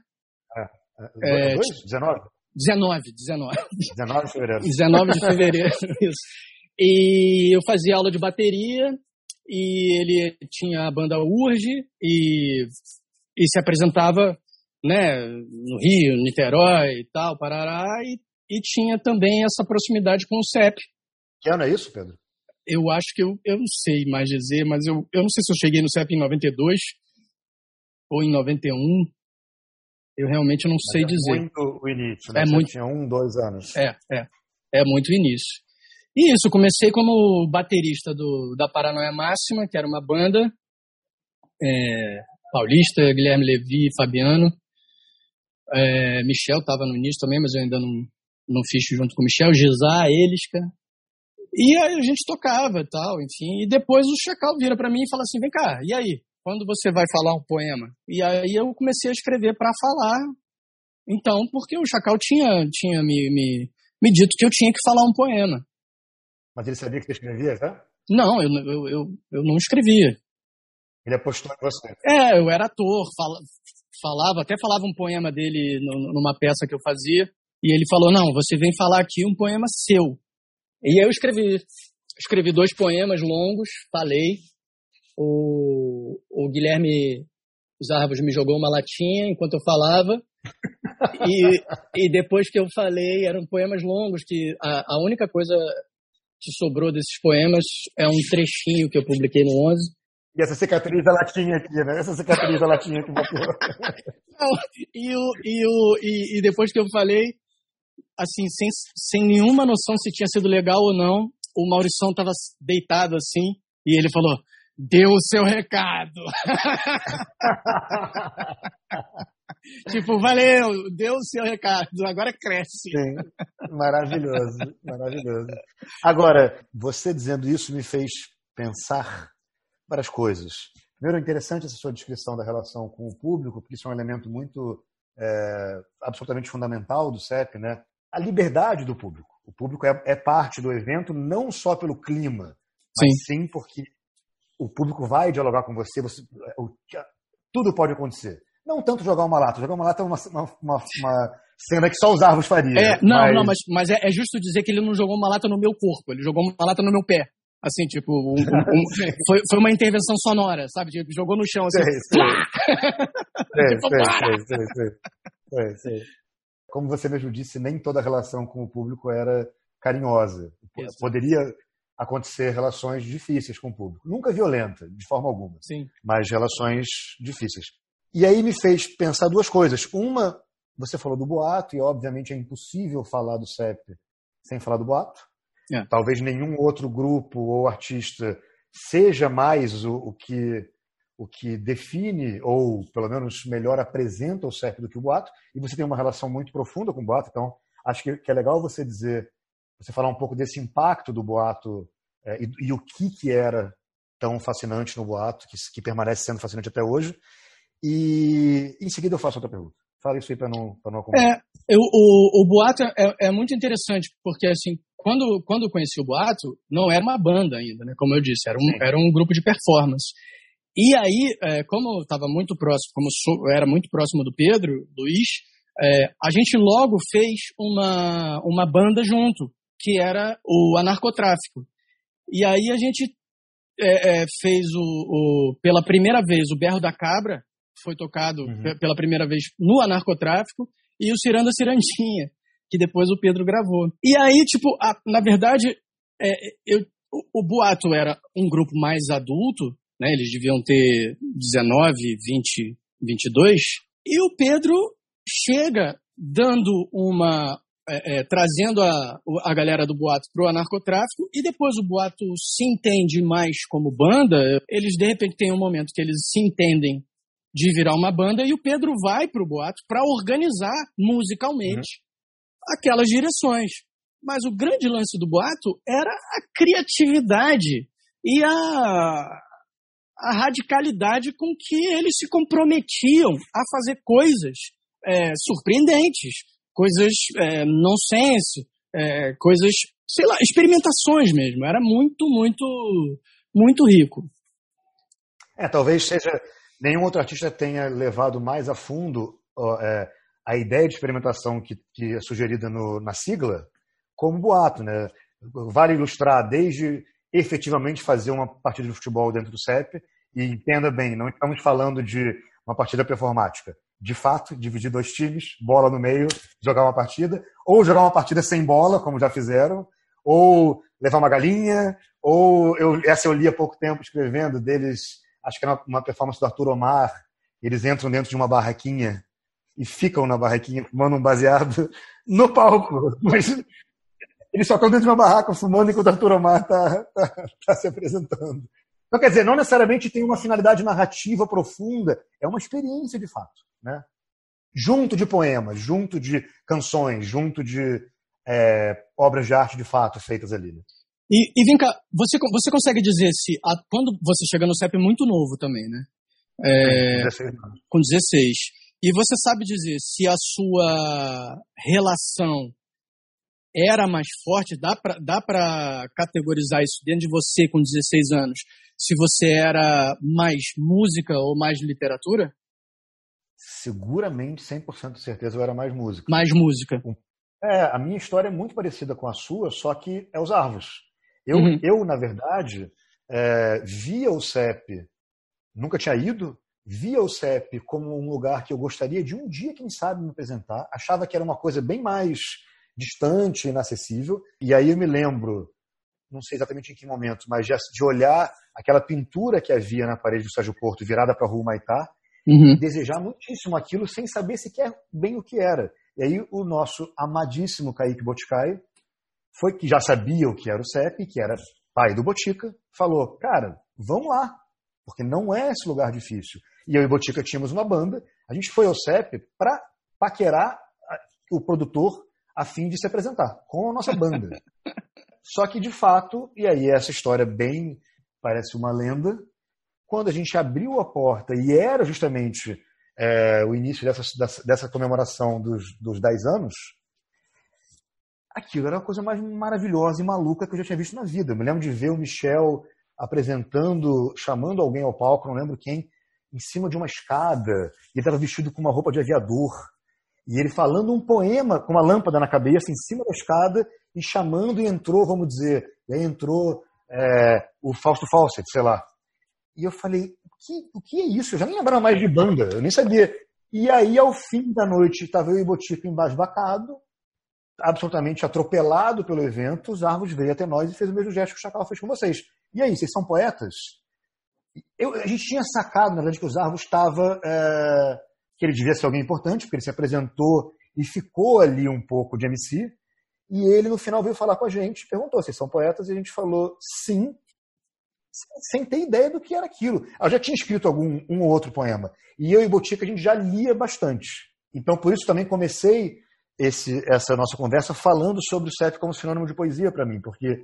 É. é 2? 19? 19, 19. 19 de fevereiro. 19 de fevereiro, isso. E eu fazia aula de bateria e ele tinha a banda Urge e, e se apresentava né, no Rio, Niterói e tal, Parará, e, e tinha também essa proximidade com o CEP. Que ano é isso, Pedro? Eu acho que eu, eu não sei mais dizer, mas eu, eu não sei se eu cheguei no CEP em 92, ou em 91. Eu realmente não sei é dizer. Muito o início, né? É Você muito... tinha um, dois anos. É, é. É muito o início. E isso, comecei como baterista do, da Paranoia Máxima, que era uma banda é, paulista, Guilherme Levi, Fabiano. É, Michel estava no início também, mas eu ainda não, não fiz junto com o Michel. Gisá, Elisca. E aí a gente tocava tal, enfim. E depois o Chacal vira para mim e fala assim: vem cá, e aí? Quando você vai falar um poema? E aí eu comecei a escrever para falar. Então, porque o Chacal tinha, tinha me, me, me dito que eu tinha que falar um poema. Mas ele sabia que você escrevia já? Não, eu, eu, eu, eu não escrevia. Ele apostou em você? É, eu era ator, fala, falava, até falava um poema dele numa peça que eu fazia. E ele falou: Não, você vem falar aqui um poema seu. E aí eu escrevi. Escrevi dois poemas longos, falei, o, o Guilherme Zarbos me jogou uma latinha enquanto eu falava. e, e depois que eu falei, eram poemas longos, que a, a única coisa que sobrou desses poemas é um trechinho que eu publiquei no 11. E essa cicatriz da latinha aqui, né? Essa cicatriz da latinha que você... Não, e, o, e, o, e, e depois que eu falei, assim, sem, sem nenhuma noção se tinha sido legal ou não, o Maurição estava deitado assim, e ele falou, deu o seu recado. tipo, valeu, deu o seu recado, agora cresce. Sim, maravilhoso, maravilhoso. Agora, você dizendo isso me fez pensar várias coisas. Primeiro, é interessante essa sua descrição da relação com o público, porque isso é um elemento muito é, absolutamente fundamental do CEP, né? A liberdade do público. O público é, é parte do evento não só pelo clima, mas sim, sim porque o público vai dialogar com você, você o, tudo pode acontecer. Não tanto jogar uma lata. Jogar uma lata é uma, uma, uma cena que só os árvores fariam. É, não, mas... não, mas, mas é, é, justo dizer que ele não jogou uma lata no meu corpo, ele jogou uma lata no meu pé. Assim, tipo, um, um, foi, foi uma intervenção sonora, sabe? Tipo, jogou no chão assim. Sei. sei, sei, sei, Como você mesmo disse, nem toda relação com o público era carinhosa. Isso. Poderia acontecer relações difíceis com o público. Nunca violenta, de forma alguma. Sim. Mas relações difíceis. E aí me fez pensar duas coisas. Uma, você falou do boato, e obviamente é impossível falar do CEP sem falar do boato. É. Talvez nenhum outro grupo ou artista seja mais o, o, que o que define ou pelo menos melhor apresenta o CEP do que o boato. E você tem uma relação muito profunda com o boato, então acho que, que é legal você dizer, você falar um pouco desse impacto do boato é, e, e, o que que era tão fascinante no boato, que, que permanece sendo fascinante até hoje. E em seguida eu faço outra pergunta. Fala isso aí para não, pra não acompanhar. É, eu, o, o boato é, é muito interessante, porque assim, quando, quando eu conheci o Boato, não era uma banda ainda, né? Como eu disse, era um, era um grupo de performance. E aí, é, como eu estava muito próximo, como sou, era muito próximo do Pedro, Luiz, é, a gente logo fez uma, uma banda junto, que era o Anarcotráfico. E aí a gente é, é fez o, o, pela primeira vez o Berro da Cabra, foi tocado uhum. pela primeira vez no Anarcotráfico, e o Ciranda Cirandinha que depois o Pedro gravou. E aí, tipo, a, na verdade, é, eu, o, o Boato era um grupo mais adulto, né? Eles deviam ter 19, 20, 22. E o Pedro chega dando uma. É, é, trazendo a, a galera do Boato pro anarcotráfico, e depois o Boato se entende mais como banda. Eles, de repente, têm um momento que eles se entendem de virar uma banda, e o Pedro vai pro Boato para organizar musicalmente aquelas direções. Mas o grande lance do boato era a criatividade e a, a radicalidade com que eles se comprometiam a fazer coisas é, surpreendentes, coisas é, nonsense, é, coisas, sei lá, experimentações mesmo. Era muito, muito, muito rico. É, talvez seja nenhum outro artista tenha levado mais a fundo é, a ideia de experimentação que, que é sugerida no, na sigla como boato. Né? Vale ilustrar desde efetivamente fazer uma partida de futebol dentro do CEP, e entenda bem, não estamos falando de uma partida performática. De fato, dividir dois times, bola no meio, jogar uma partida, ou jogar uma partida sem bola, como já fizeram, ou levar uma galinha, ou eu, essa eu li há pouco tempo escrevendo deles, acho que era uma performance do Arthur Omar, eles entram dentro de uma barraquinha e ficam na barraquinha fumando um baseado no palco. Mas eles só estão dentro de uma barraca fumando enquanto Arthur Omar está tá, tá se apresentando. Então, quer dizer, não necessariamente tem uma finalidade narrativa profunda, é uma experiência de fato. Né? Junto de poemas, junto de canções, junto de é, obras de arte de fato feitas ali. Né? E, e vem cá, você, você consegue dizer se, a, quando você chega no CEP muito novo também, né? É, 16 com 16. E você sabe dizer se a sua relação era mais forte? Dá para dá categorizar isso dentro de você com 16 anos? Se você era mais música ou mais literatura? Seguramente, 100% de certeza, eu era mais música. Mais música. É, a minha história é muito parecida com a sua, só que é os árvores. Eu, uhum. eu na verdade, é, via o CEP, nunca tinha ido, via o CEP como um lugar que eu gostaria de um dia, quem sabe, me apresentar. Achava que era uma coisa bem mais distante, inacessível. E aí eu me lembro, não sei exatamente em que momento, mas de, de olhar aquela pintura que havia na parede do Sérgio Porto virada para a Rua Maitá uhum. e desejar muitíssimo aquilo sem saber sequer bem o que era. E aí o nosso amadíssimo Kaique Boticai foi que já sabia o que era o CEP, que era pai do Botica, falou, cara, vamos lá, porque não é esse lugar difícil. E eu e Botica tínhamos uma banda, a gente foi ao CEP para paquerar o produtor a fim de se apresentar com a nossa banda. Só que, de fato, e aí essa história bem parece uma lenda, quando a gente abriu a porta e era justamente é, o início dessa, dessa, dessa comemoração dos, dos 10 anos, aquilo era a coisa mais maravilhosa e maluca que eu já tinha visto na vida. Eu me lembro de ver o Michel apresentando, chamando alguém ao palco, não lembro quem, em cima de uma escada, e ele estava vestido com uma roupa de aviador, e ele falando um poema com uma lâmpada na cabeça, em cima da escada, e chamando, e entrou, vamos dizer, e aí entrou é, o Fausto Fawcett, sei lá. E eu falei, o que, o que é isso? Eu já nem lembrava mais de banda, eu nem sabia. E aí, ao fim da noite, estava eu e Botico embasbacado, absolutamente atropelado pelo evento, os árvores veio até nós e fez o mesmo gesto que o Chacal fez com vocês. E aí, vocês são poetas? Eu, a gente tinha sacado, na verdade, que os árvores estava. É, que ele devia ser alguém importante, porque ele se apresentou e ficou ali um pouco de MC. E ele, no final, veio falar com a gente, perguntou: vocês são poetas? E a gente falou sim, sem ter ideia do que era aquilo. Eu já tinha escrito algum um ou outro poema. E eu e Botica, a gente já lia bastante. Então, por isso também comecei esse, essa nossa conversa falando sobre o CEP como sinônimo de poesia para mim, porque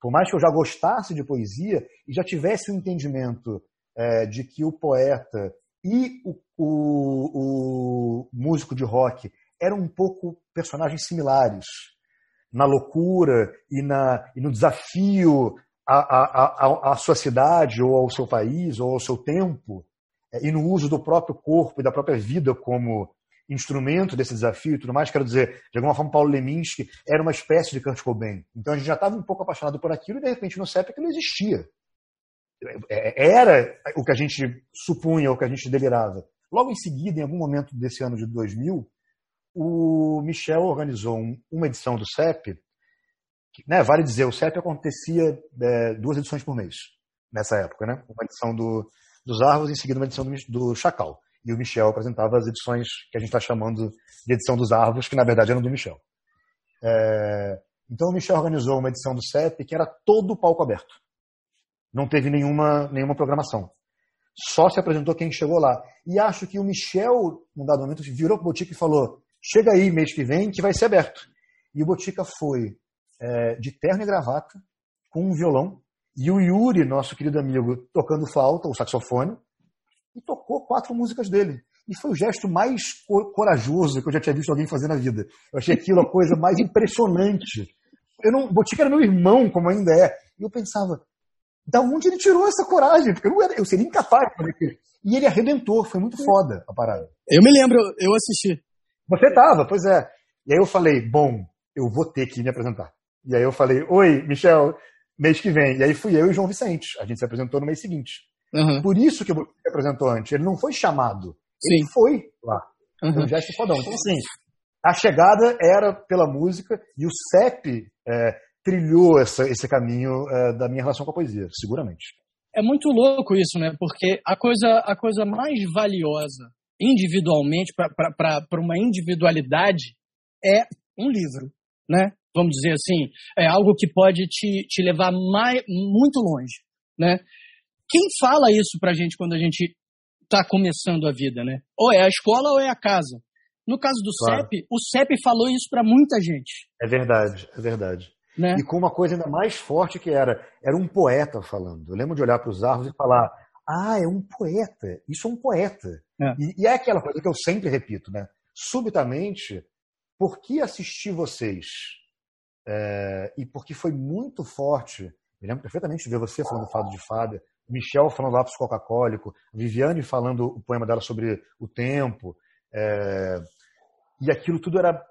por mais que eu já gostasse de poesia e já tivesse o um entendimento é, de que o poeta e o, o, o, músico de rock eram um pouco personagens similares na loucura e, na, e no desafio à, à, à, sua cidade ou ao seu país ou ao seu tempo é, e no uso do próprio corpo e da própria vida como instrumento desse desafio e tudo mais, quero dizer, de alguma forma, Paulo Leminski era uma espécie de Kurt Cobain. Então a gente já estava um pouco apaixonado por aquilo e de repente no CEP aquilo existia. É, era o que a gente supunha, o que a gente delirava. Logo em seguida, em algum momento desse ano de 2000, o Michel organizou uma edição do CEP. Que, né, vale dizer, o CEP acontecia é, duas edições por mês nessa época, né? Uma edição do, dos Árvores e em seguida uma edição do, do Chacal e o Michel apresentava as edições que a gente está chamando de edição dos árvores, que na verdade eram do Michel. É... Então o Michel organizou uma edição do CEP que era todo o palco aberto. Não teve nenhuma, nenhuma programação. Só se apresentou quem chegou lá. E acho que o Michel, num dado momento, virou para o Botica e falou: chega aí mês que vem que vai ser aberto. E o Botica foi é, de terno e gravata, com um violão, e o Yuri, nosso querido amigo, tocando flauta, o saxofone, e tocou quatro músicas dele. E foi o gesto mais corajoso que eu já tinha visto alguém fazer na vida. Eu achei aquilo a coisa mais impressionante. Eu não, Botica era meu irmão, como ainda é. E eu pensava, da onde ele tirou essa coragem? Porque eu, era, eu seria incapaz de fazer aquilo. E ele arrebentou, foi muito foda a parada. Eu me lembro, eu assisti. Você tava, pois é. E aí eu falei, bom, eu vou ter que me apresentar. E aí eu falei, oi, Michel, mês que vem. E aí fui eu e o João Vicente. A gente se apresentou no mês seguinte. Uhum. Por isso que o Botica apresentou antes. Ele não foi chamado. Sim. Ele foi lá. Uhum. Foi um gesto fodão. Então, assim, a chegada era pela música e o CEP é, trilhou essa, esse caminho é, da minha relação com a poesia, seguramente. É muito louco isso, né? Porque a coisa, a coisa mais valiosa individualmente, para uma individualidade, é um livro, né? Vamos dizer assim, é algo que pode te, te levar mais, muito longe, né? Quem fala isso pra gente quando a gente tá começando a vida, né? Ou é a escola ou é a casa. No caso do claro. CEP, o CEP falou isso para muita gente. É verdade, é verdade. Né? E com uma coisa ainda mais forte que era, era um poeta falando. Eu lembro de olhar para os árvores e falar, ah, é um poeta, isso é um poeta. É. E, e, é aquela coisa que eu sempre repito, né? Subitamente, por que assistir vocês? É, e porque foi muito forte, me lembro perfeitamente de ver você falando Fado de Fada, Michel falando lápis coca-cólico, Viviane falando o poema dela sobre o tempo. É... E aquilo tudo era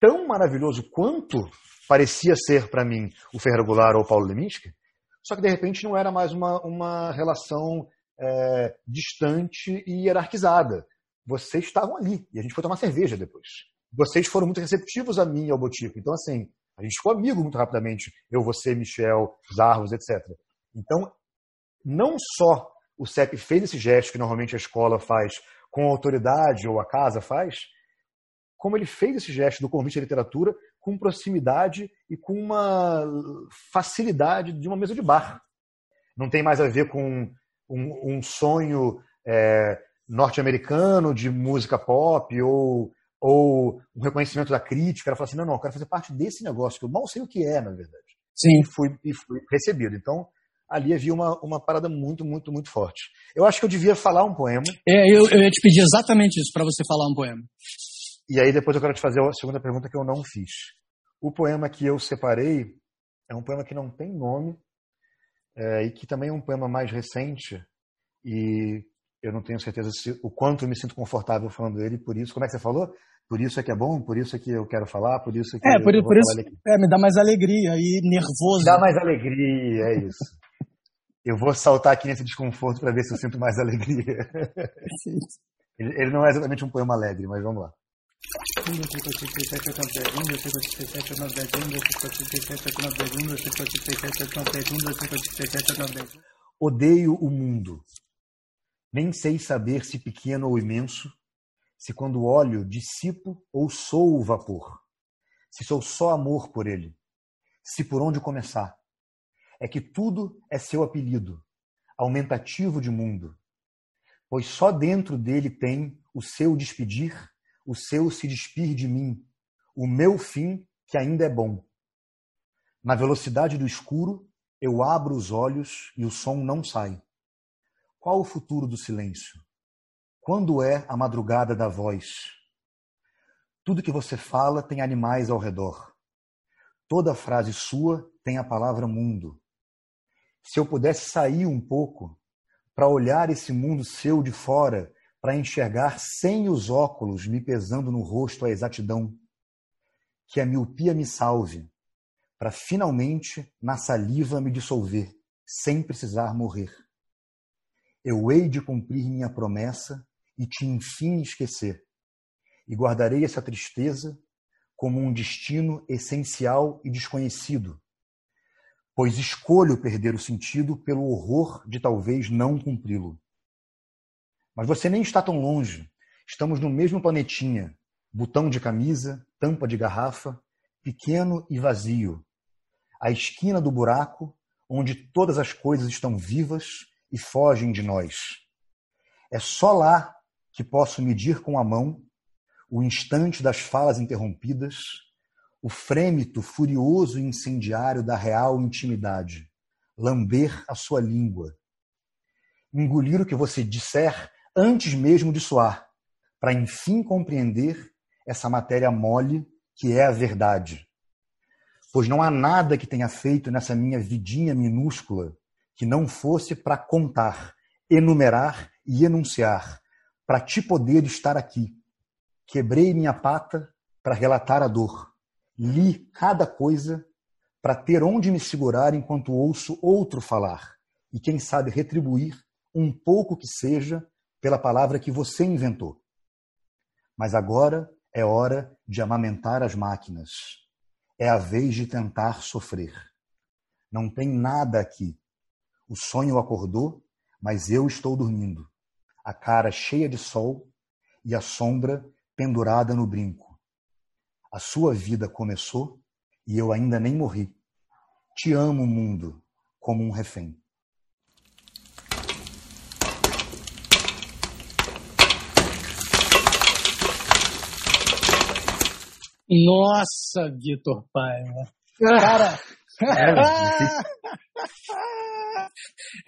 tão maravilhoso quanto parecia ser para mim o Ferreira Goulart ou o Paulo Leminski, só que de repente não era mais uma, uma relação é, distante e hierarquizada. Vocês estavam ali e a gente foi tomar cerveja depois. Vocês foram muito receptivos a mim e ao Botico. Então, assim, a gente ficou amigo muito rapidamente. Eu, você, Michel, Zarros, etc. Então, não só o CEP fez esse gesto que normalmente a escola faz com a autoridade ou a casa faz, como ele fez esse gesto do convite à literatura com proximidade e com uma facilidade de uma mesa de bar. Não tem mais a ver com um, um sonho é, norte-americano de música pop ou, ou um reconhecimento da crítica. Ela falou assim: não, não, eu quero fazer parte desse negócio, que eu mal sei o que é, na verdade. Sim. E fui, e fui recebido. Então, ali havia uma, uma parada muito, muito, muito forte. Eu acho que eu devia falar um poema. É, eu, eu ia te pedir exatamente isso, para você falar um poema. E aí depois eu quero te fazer a segunda pergunta que eu não fiz. O poema que eu separei é um poema que não tem nome é, e que também é um poema mais recente e eu não tenho certeza se, o quanto eu me sinto confortável falando dele, por isso, como é que você falou? Por isso é que é bom, por isso é que eu quero falar, por isso é que É, por, por isso, é, me dá mais alegria e nervoso. Me dá mais alegria, é isso. eu vou saltar aqui nesse desconforto para ver se eu sinto mais alegria. ele, ele não é exatamente um poema alegre, mas vamos lá. Odeio o mundo. Nem sei saber se pequeno ou imenso, se quando olho dissipo ou sou o vapor, se sou só amor por ele, se por onde começar. É que tudo é seu apelido, aumentativo de mundo, pois só dentro dele tem o seu despedir o seu se despir de mim, o meu fim que ainda é bom. Na velocidade do escuro, eu abro os olhos e o som não sai. Qual o futuro do silêncio? Quando é a madrugada da voz? Tudo que você fala tem animais ao redor. Toda frase sua tem a palavra mundo. Se eu pudesse sair um pouco para olhar esse mundo seu de fora para enxergar sem os óculos me pesando no rosto a exatidão. Que a miopia me salve, para finalmente na saliva me dissolver, sem precisar morrer. Eu hei de cumprir minha promessa e te enfim esquecer, e guardarei essa tristeza como um destino essencial e desconhecido, pois escolho perder o sentido pelo horror de talvez não cumpri-lo. Mas você nem está tão longe. Estamos no mesmo planetinha. Botão de camisa, tampa de garrafa, pequeno e vazio. A esquina do buraco onde todas as coisas estão vivas e fogem de nós. É só lá que posso medir com a mão o instante das falas interrompidas, o frêmito furioso e incendiário da real intimidade, lamber a sua língua, engolir o que você disser antes mesmo de soar, para enfim compreender essa matéria mole que é a verdade. Pois não há nada que tenha feito nessa minha vidinha minúscula que não fosse para contar, enumerar e enunciar, para te poder estar aqui. Quebrei minha pata para relatar a dor. Li cada coisa para ter onde me segurar enquanto ouço outro falar e, quem sabe, retribuir um pouco que seja pela palavra que você inventou. Mas agora é hora de amamentar as máquinas. É a vez de tentar sofrer. Não tem nada aqui. O sonho acordou, mas eu estou dormindo. A cara cheia de sol e a sombra pendurada no brinco. A sua vida começou e eu ainda nem morri. Te amo, mundo, como um refém. Nossa, Vitor Paiva. Cara.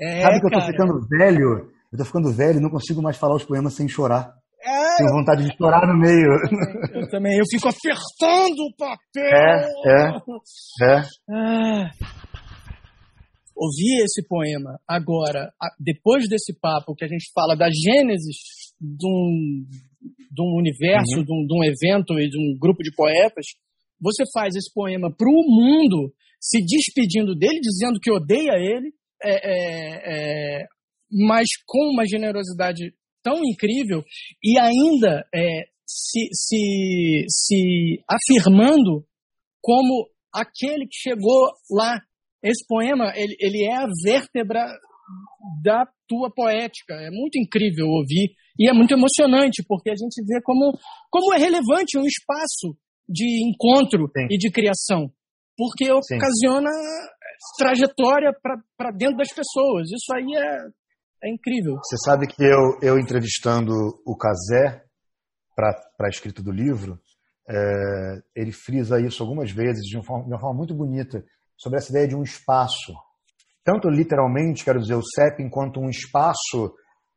É, Sabe que eu tô cara. ficando velho? Eu tô ficando velho e não consigo mais falar os poemas sem chorar. É, Tenho vontade de chorar no meio. Eu também, eu fico apertando o papel. É, é, é. Ah. Ouvir esse poema agora, depois desse papo que a gente fala da gênesis de um, de um universo, uhum. de, um, de, um, evento e de um grupo de poetas, você faz esse poema para o mundo, se despedindo dele, dizendo que odeia ele, é, é, é, mas com uma generosidade tão incrível e ainda é, se, se, se afirmando como aquele que chegou lá. Esse poema, ele, ele é a vértebra da tua poética. É muito incrível ouvir e é muito emocionante, porque a gente vê como, como é relevante um espaço de encontro Sim. e de criação. Porque Sim. ocasiona trajetória para dentro das pessoas. Isso aí é, é incrível. Você sabe que eu, eu entrevistando o Casé para a escrita do livro, é, ele frisa isso algumas vezes de uma, forma, de uma forma muito bonita sobre essa ideia de um espaço. Tanto literalmente, quero dizer, o CEP enquanto um espaço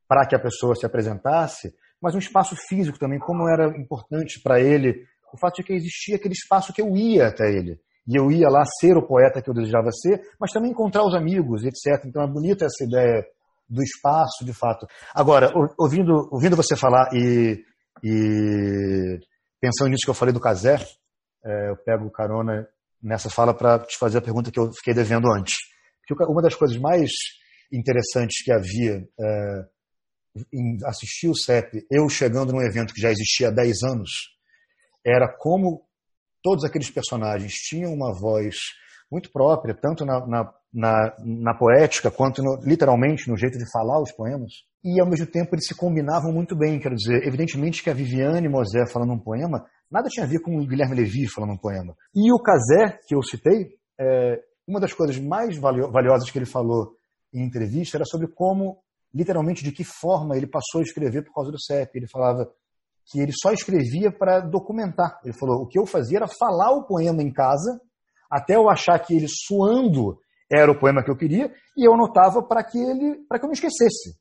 para que a pessoa se apresentasse, mas um espaço físico também, como era importante para ele o fato de que existia aquele espaço que eu ia até ele. E eu ia lá ser o poeta que eu desejava ser, mas também encontrar os amigos, etc. Então é bonita essa ideia do espaço, de fato. Agora, ouvindo, ouvindo você falar e, e pensando nisso que eu falei do Casé, é, eu pego carona nessa fala para te fazer a pergunta que eu fiquei devendo antes. Porque uma das coisas mais interessantes que havia é, assistir o CEP, eu chegando num evento que já existia há 10 anos, era como todos aqueles personagens tinham uma voz muito própria, tanto na, na, na, na poética quanto no, literalmente no jeito de falar os poemas, e ao mesmo tempo eles se combinavam muito bem. Quero dizer, evidentemente que a Viviane Mosé falando um poema nada tinha a ver com o Guilherme Levi falando um poema. E o Casé, que eu citei, é, uma das coisas mais valiosas que ele falou em entrevista era sobre como, literalmente, de que forma ele passou a escrever por causa do CEP. Ele falava que ele só escrevia para documentar. Ele falou: o que eu fazia era falar o poema em casa, até eu achar que ele suando era o poema que eu queria, e eu anotava para que ele, para que eu não esquecesse.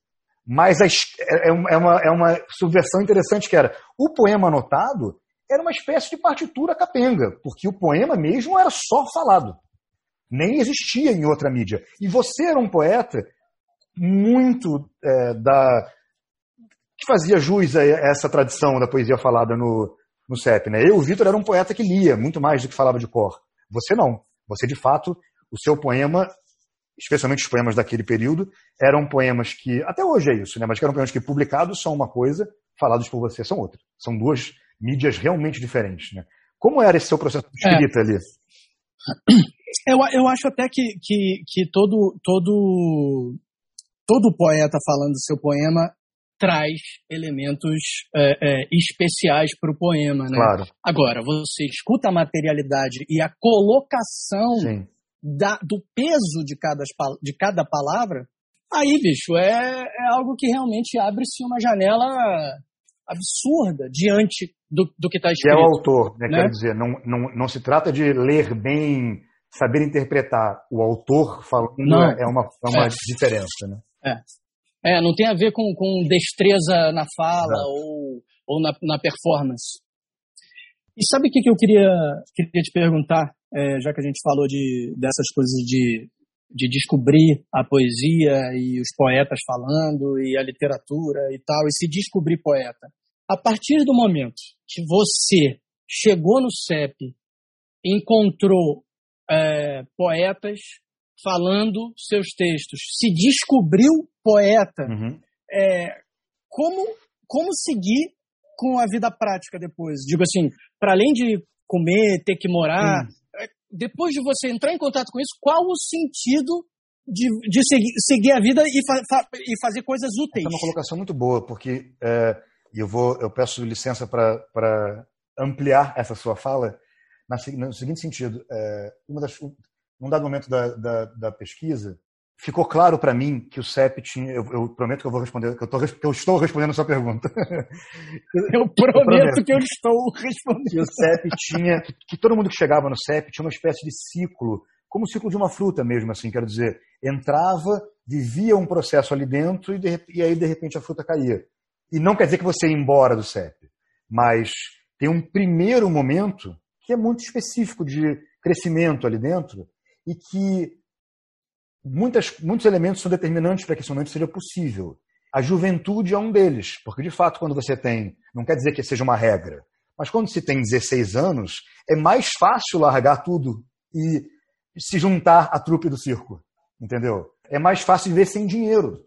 Mas a, é, é, uma, é uma subversão interessante que era o poema anotado era uma espécie de partitura capenga, porque o poema mesmo era só falado. Nem existia em outra mídia. E você era um poeta muito é, da, que fazia jus a essa tradição da poesia falada no, no CEP. Né? Eu, o Vitor, era um poeta que lia muito mais do que falava de cor. Você não. Você, de fato, o seu poema, especialmente os poemas daquele período, eram poemas que, até hoje é isso, né? mas que eram poemas que publicados são uma coisa, falados por você são outra. São duas mídias realmente diferentes. Né? Como era esse seu processo de escrita é. ali? Eu, eu acho até que, que, que todo, todo, todo poeta falando do seu poema traz elementos é, é, especiais para o poema, né? Claro. Agora, você escuta a materialidade e a colocação da, do peso de cada, de cada palavra, aí, bicho, é, é algo que realmente abre-se uma janela absurda diante do, do que está escrito. Que é o autor, né? né? Quero dizer, não, não, não se trata de ler bem, saber interpretar. O autor falando não. é uma, é uma é. diferença, né? É. É, não tem a ver com, com destreza na fala ou, ou na, na, performance. E sabe o que, que eu queria, queria te perguntar, é, já que a gente falou de, dessas coisas de, de descobrir a poesia e os poetas falando e a literatura e tal, e se descobrir poeta. A partir do momento que você chegou no CEP, encontrou é, poetas falando seus textos, se descobriu poeta, uhum. é, como, como seguir com a vida prática depois? Digo assim, para além de comer, ter que morar, uhum. depois de você entrar em contato com isso, qual o sentido de, de seguir, seguir a vida e, fa, fa, e fazer coisas úteis? Essa é uma colocação muito boa, porque é, eu, vou, eu peço licença para ampliar essa sua fala no seguinte sentido. É, uma das, num dado momento da, da, da pesquisa, ficou claro para mim que o CEP tinha. Eu, eu, prometo que eu vou responder, que eu, tô, que eu estou respondendo a sua pergunta. Eu prometo, eu prometo, que eu estou respondendo. Que o CEP tinha. Que todo mundo que chegava no CEP tinha uma espécie de ciclo, como o ciclo de uma fruta mesmo, assim, quero dizer. Entrava, vivia um processo ali dentro e, de, e aí, de repente, a fruta caía. E não quer dizer que você ia embora do CEP, mas tem um primeiro momento que é muito específico de crescimento ali dentro e que muitas, muitos elementos são determinantes para que esse momento seja possível. A juventude é um deles, porque de fato, quando você tem, não quer dizer que seja uma regra, mas quando se tem 16 anos, é mais fácil largar tudo e se juntar à trupe do circo, entendeu? É mais fácil viver sem dinheiro.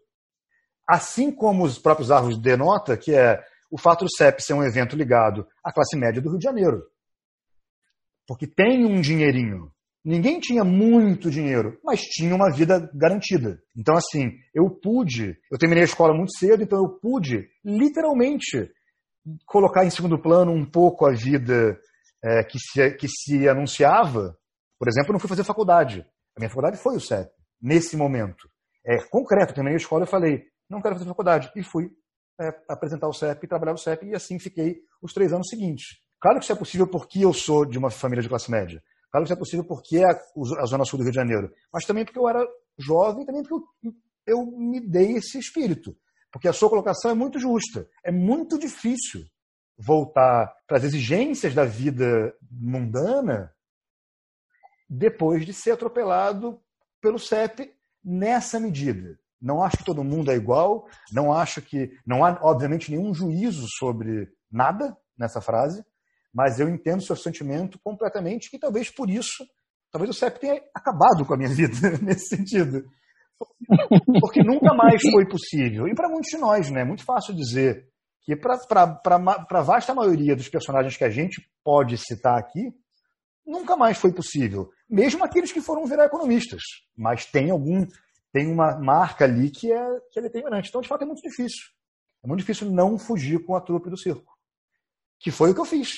Assim como os próprios árvores denota, que é o fato do CEP ser um evento ligado à classe média do Rio de Janeiro. Porque tem um dinheirinho. Ninguém tinha muito dinheiro, mas tinha uma vida garantida. Então, assim, eu pude, eu terminei a escola muito cedo, então eu pude, literalmente, colocar em segundo plano um pouco a vida é, que, se, que se anunciava. Por exemplo, eu não fui fazer faculdade. A minha faculdade foi o CEP, nesse momento. É concreto, eu terminei a escola e falei, não quero fazer faculdade. E fui é, apresentar o CEP, trabalhar o CEP, e assim fiquei os três anos seguintes. Claro que isso é possível porque eu sou de uma família de classe média. Claro que isso é possível porque é a, Zona Sul do Rio de Janeiro. Mas também porque eu era jovem, também porque eu, eu me dei esse espírito. Porque a sua colocação é muito justa. É muito difícil voltar para as exigências da vida mundana depois de ser atropelado pelo CEP nessa medida. Não acho que todo mundo é igual, não acho que. Não há, obviamente, nenhum juízo sobre nada nessa frase, mas eu entendo seu sentimento completamente e talvez por isso, talvez o CEP tenha acabado com a minha vida nesse sentido. Porque nunca mais foi possível. E para muitos de nós, né? É muito fácil dizer que para a vasta maioria dos personagens que a gente pode citar aqui, nunca mais foi possível. Mesmo aqueles que foram virar economistas. Mas tem algum tem uma marca ali que é, que é determinante. Então, de fato, é muito difícil. É muito difícil não fugir com a trupe do circo. Que foi o que eu fiz.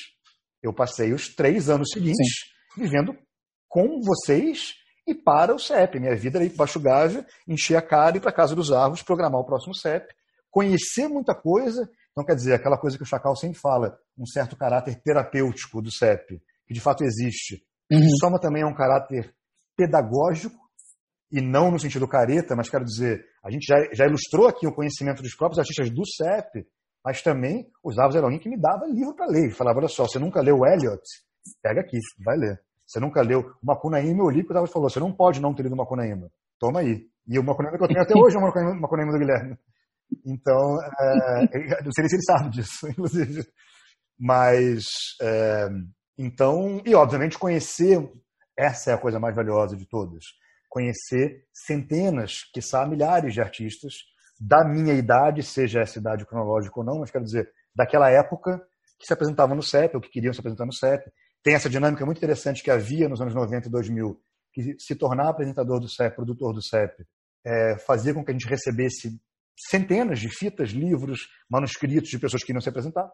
Eu passei os três anos seguintes Sim. vivendo com vocês e para o CEP. Minha vida era ir para Baixo Gávea, encher a cara, ir para casa dos árvores, programar o próximo CEP, conhecer muita coisa. Então, quer dizer, aquela coisa que o Chacal sempre fala, um certo caráter terapêutico do CEP, que de fato existe. Uhum. Soma também é um caráter pedagógico e não no sentido careta, mas quero dizer, a gente já, já ilustrou aqui o conhecimento dos próprios artistas do CEP, mas também usava o Elohim que me dava livro para ler. Falava, olha só, você nunca leu Eliot? Pega aqui, vai ler. Você nunca leu o Macunaíma, eu li, porque o falou, você não pode não ter lido o Macunaíma. Toma aí. E o Macunaíma que eu tenho até hoje é o Macunaíma do Guilherme. Então, é, não sei se ele sabe disso, inclusive. Mas, é, então, e obviamente conhecer, essa é a coisa mais valiosa de todas conhecer centenas, quiçá milhares de artistas da minha idade, seja essa idade cronológica ou não, mas quero dizer, daquela época que se apresentavam no CEP, ou que queriam se apresentar no CEP. Tem essa dinâmica muito interessante que havia nos anos 90 e 2000, que se tornar apresentador do CEP, produtor do CEP, é, fazia com que a gente recebesse centenas de fitas, livros, manuscritos de pessoas que iriam se apresentar.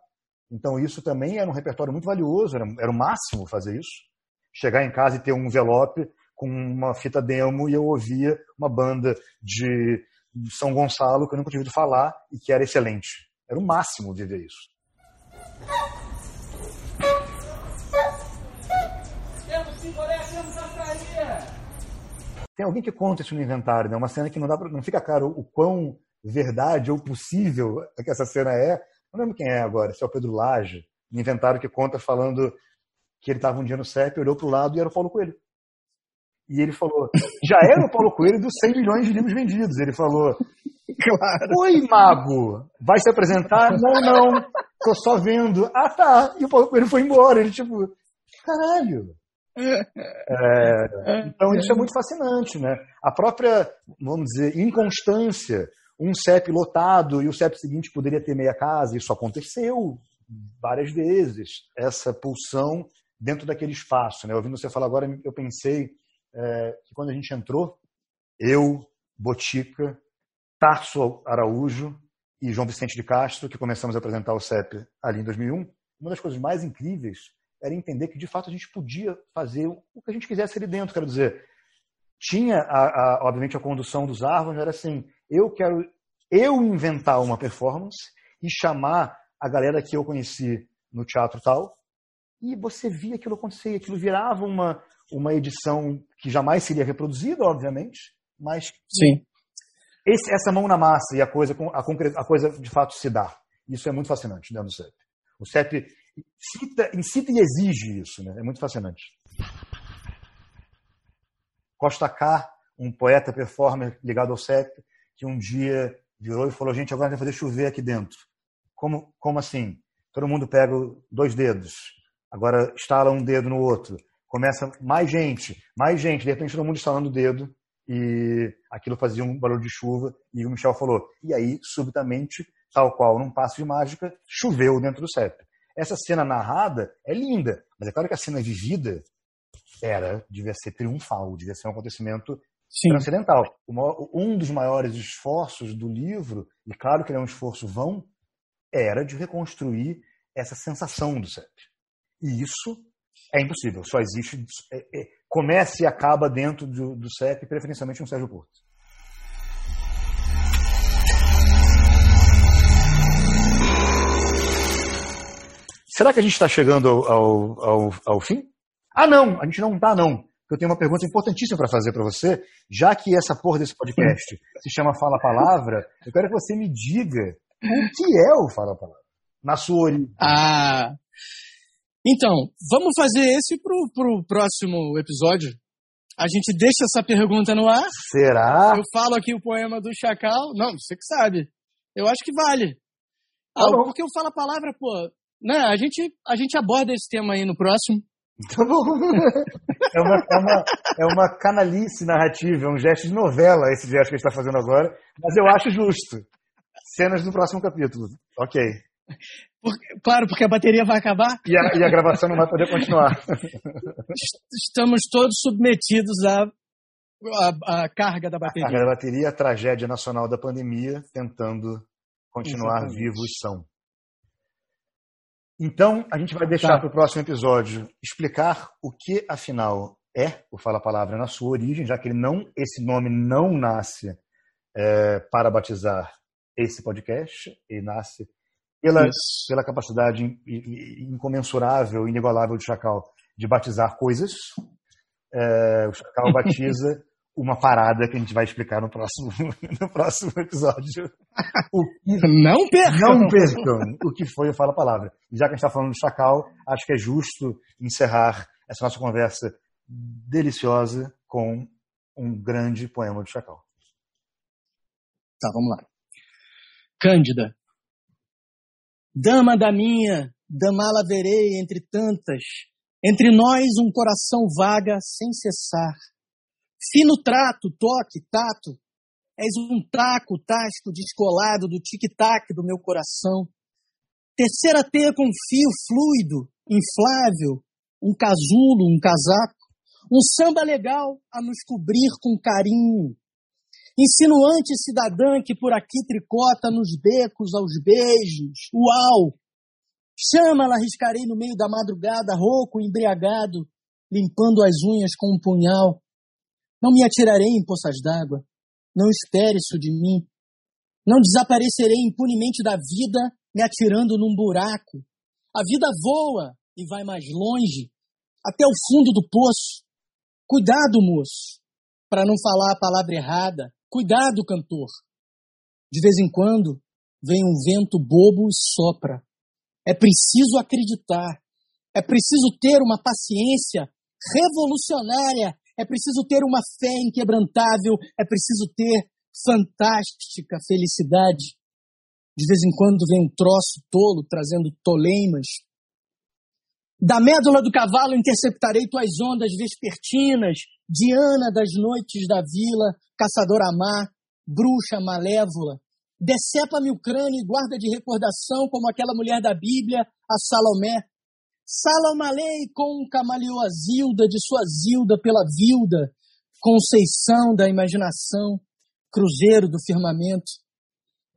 Então isso também era um repertório muito valioso, era, era o máximo fazer isso. Chegar em casa e ter um envelope com uma fita demo e eu ouvia uma banda de São Gonçalo que eu nunca tinha ouvido falar e que era excelente. Era o máximo de ver isso. Tem alguém que conta isso no inventário, né? Uma cena que não dá pra, não fica claro o quão verdade ou possível que essa cena é. Não lembro quem é agora, se é o Pedro Lage, no inventário que conta falando que ele estava um dia no CEP, olhou para o lado e era o Paulo Coelho. E ele falou, já era o Paulo Coelho dos 100 milhões de livros vendidos. Ele falou, claro. oi, mago, vai se apresentar? Não, não, tô só vendo. Ah, tá. E o Paulo Coelho foi embora. Ele, tipo, caralho. É, então isso é muito fascinante, né? A própria, vamos dizer, inconstância, um CEP lotado e o CEP seguinte poderia ter meia casa, isso aconteceu várias vezes. Essa pulsão dentro daquele espaço, né? Ouvindo você falar agora, eu pensei é, que quando a gente entrou, eu, Botica, Tarso Araújo e João Vicente de Castro, que começamos a apresentar o CEP ali em 2001, uma das coisas mais incríveis era entender que, de fato, a gente podia fazer o que a gente quisesse ali dentro. Quero dizer, tinha, a, a, obviamente, a condução dos árvores, era assim, eu quero eu inventar uma performance e chamar a galera que eu conheci no teatro tal, e você via aquilo acontecer, aquilo virava uma, uma edição que jamais seria reproduzida, obviamente, mas Sim. Esse, essa mão na massa e a coisa, a, a coisa de fato se dá. Isso é muito fascinante dentro do CEP. O CEP incita, incita e exige isso, né? é muito fascinante. Costa K, um poeta performer ligado ao CEP, que um dia virou e falou: gente, agora vai fazer chover aqui dentro. Como, como assim? Todo mundo pega dois dedos, agora estala um dedo no outro, começa mais gente, mais gente, de repente todo mundo instalando o dedo e aquilo fazia um barulho de chuva e o Michel falou, e aí subitamente, tal qual num passo de mágica, choveu dentro do CEP. Essa cena narrada é linda, mas é claro que a cena vivida era, devia ser triunfal, devia ser um acontecimento Sim. transcendental. Um dos maiores esforços do livro, e claro que ele é um esforço vão, era de reconstruir essa sensação do CEP. E isso é impossível, só existe. É, é, começa e acaba dentro do, do CEP, preferencialmente um Sérgio Porto. Será que a gente está chegando ao, ao, ao, ao, fim? Ah, não, a gente não está, não. Eu tenho uma pergunta importantíssima para fazer para você, já que essa porra desse podcast se chama Fala Palavra, eu quero que você me diga o que é o Fala Palavra, na sua origem. Ah, então, vamos fazer esse pro, pro próximo episódio. A gente deixa essa pergunta no ar. Será? Eu falo aqui o poema do Chacal. Não, você que sabe. Eu acho que vale. Tá ah, porque eu falo a palavra, pô. Né, a, gente, a gente aborda esse tema aí no próximo. Tá bom. É uma, é, uma, é uma canalice narrativa, é um gesto de novela esse gesto que a gente está fazendo agora, mas eu acho justo. Cenas do próximo capítulo. Ok. Por, claro, porque a bateria vai acabar. E a, e a gravação não vai poder continuar. Estamos todos submetidos à, à, à carga da bateria. A carga da bateria, a tragédia nacional da pandemia, tentando continuar Exatamente. vivos são. Então, a gente vai deixar tá. para o próximo episódio explicar o que, afinal, é o Fala Palavra na sua origem, já que ele não, esse nome não nasce é, para batizar esse podcast, ele nasce pela, pela capacidade incomensurável, inigualável do Chacal de batizar coisas. É, o Chacal batiza uma parada que a gente vai explicar no próximo, no próximo episódio. não percam! Não percam o que foi o Fala Palavra. Já que a gente está falando do Chacal, acho que é justo encerrar essa nossa conversa deliciosa com um grande poema do Chacal. Tá, vamos lá. Cândida, Dama da minha, damá-la verei entre tantas, entre nós um coração vaga sem cessar. Fino trato, toque, tato, és um taco, tasco descolado do tic-tac do meu coração. Terceira teia com fio fluido, inflável, um casulo, um casaco, um samba legal a nos cobrir com carinho, Insinuante cidadã que por aqui tricota nos becos aos beijos. Uau! Chama-la, riscarei no meio da madrugada, rouco, embriagado, limpando as unhas com um punhal. Não me atirarei em poças d'água. Não espere isso de mim. Não desaparecerei impunemente da vida me atirando num buraco. A vida voa e vai mais longe, até o fundo do poço. Cuidado, moço, para não falar a palavra errada. Cuidado, cantor. De vez em quando vem um vento bobo e sopra. É preciso acreditar. É preciso ter uma paciência revolucionária. É preciso ter uma fé inquebrantável. É preciso ter fantástica felicidade. De vez em quando vem um troço tolo trazendo toleimas. Da médula do cavalo interceptarei tuas ondas vespertinas, Diana das noites da vila, caçadora má, bruxa malévola, decepa-me o crânio e guarda de recordação como aquela mulher da Bíblia, a Salomé. Salomalei com camaleoazilda de sua zilda pela vilda, conceição da imaginação, cruzeiro do firmamento.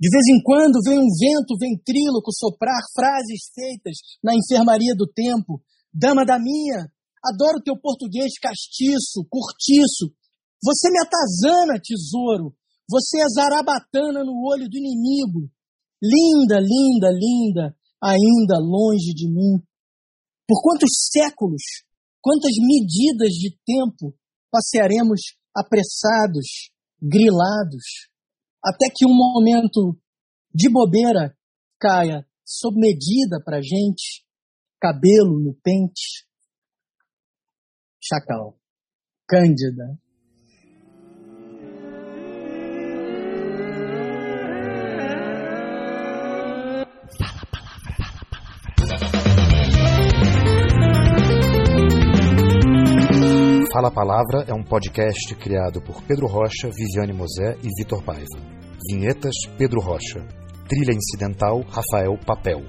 De vez em quando vem um vento ventríloco soprar frases feitas na enfermaria do tempo. Dama da minha, adoro teu português castiço, curtiço, você me atazana, tesouro. Você é zarabatana no olho do inimigo. Linda, linda, linda, ainda longe de mim. Por quantos séculos, quantas medidas de tempo passearemos apressados, grilados, até que um momento de bobeira caia sob medida para gente, cabelo no pente. Chacal, Cândida, Fala a Palavra é um podcast criado por Pedro Rocha, Viviane Mosé e Vitor Paiva. Vinhetas Pedro Rocha. Trilha incidental Rafael Papel.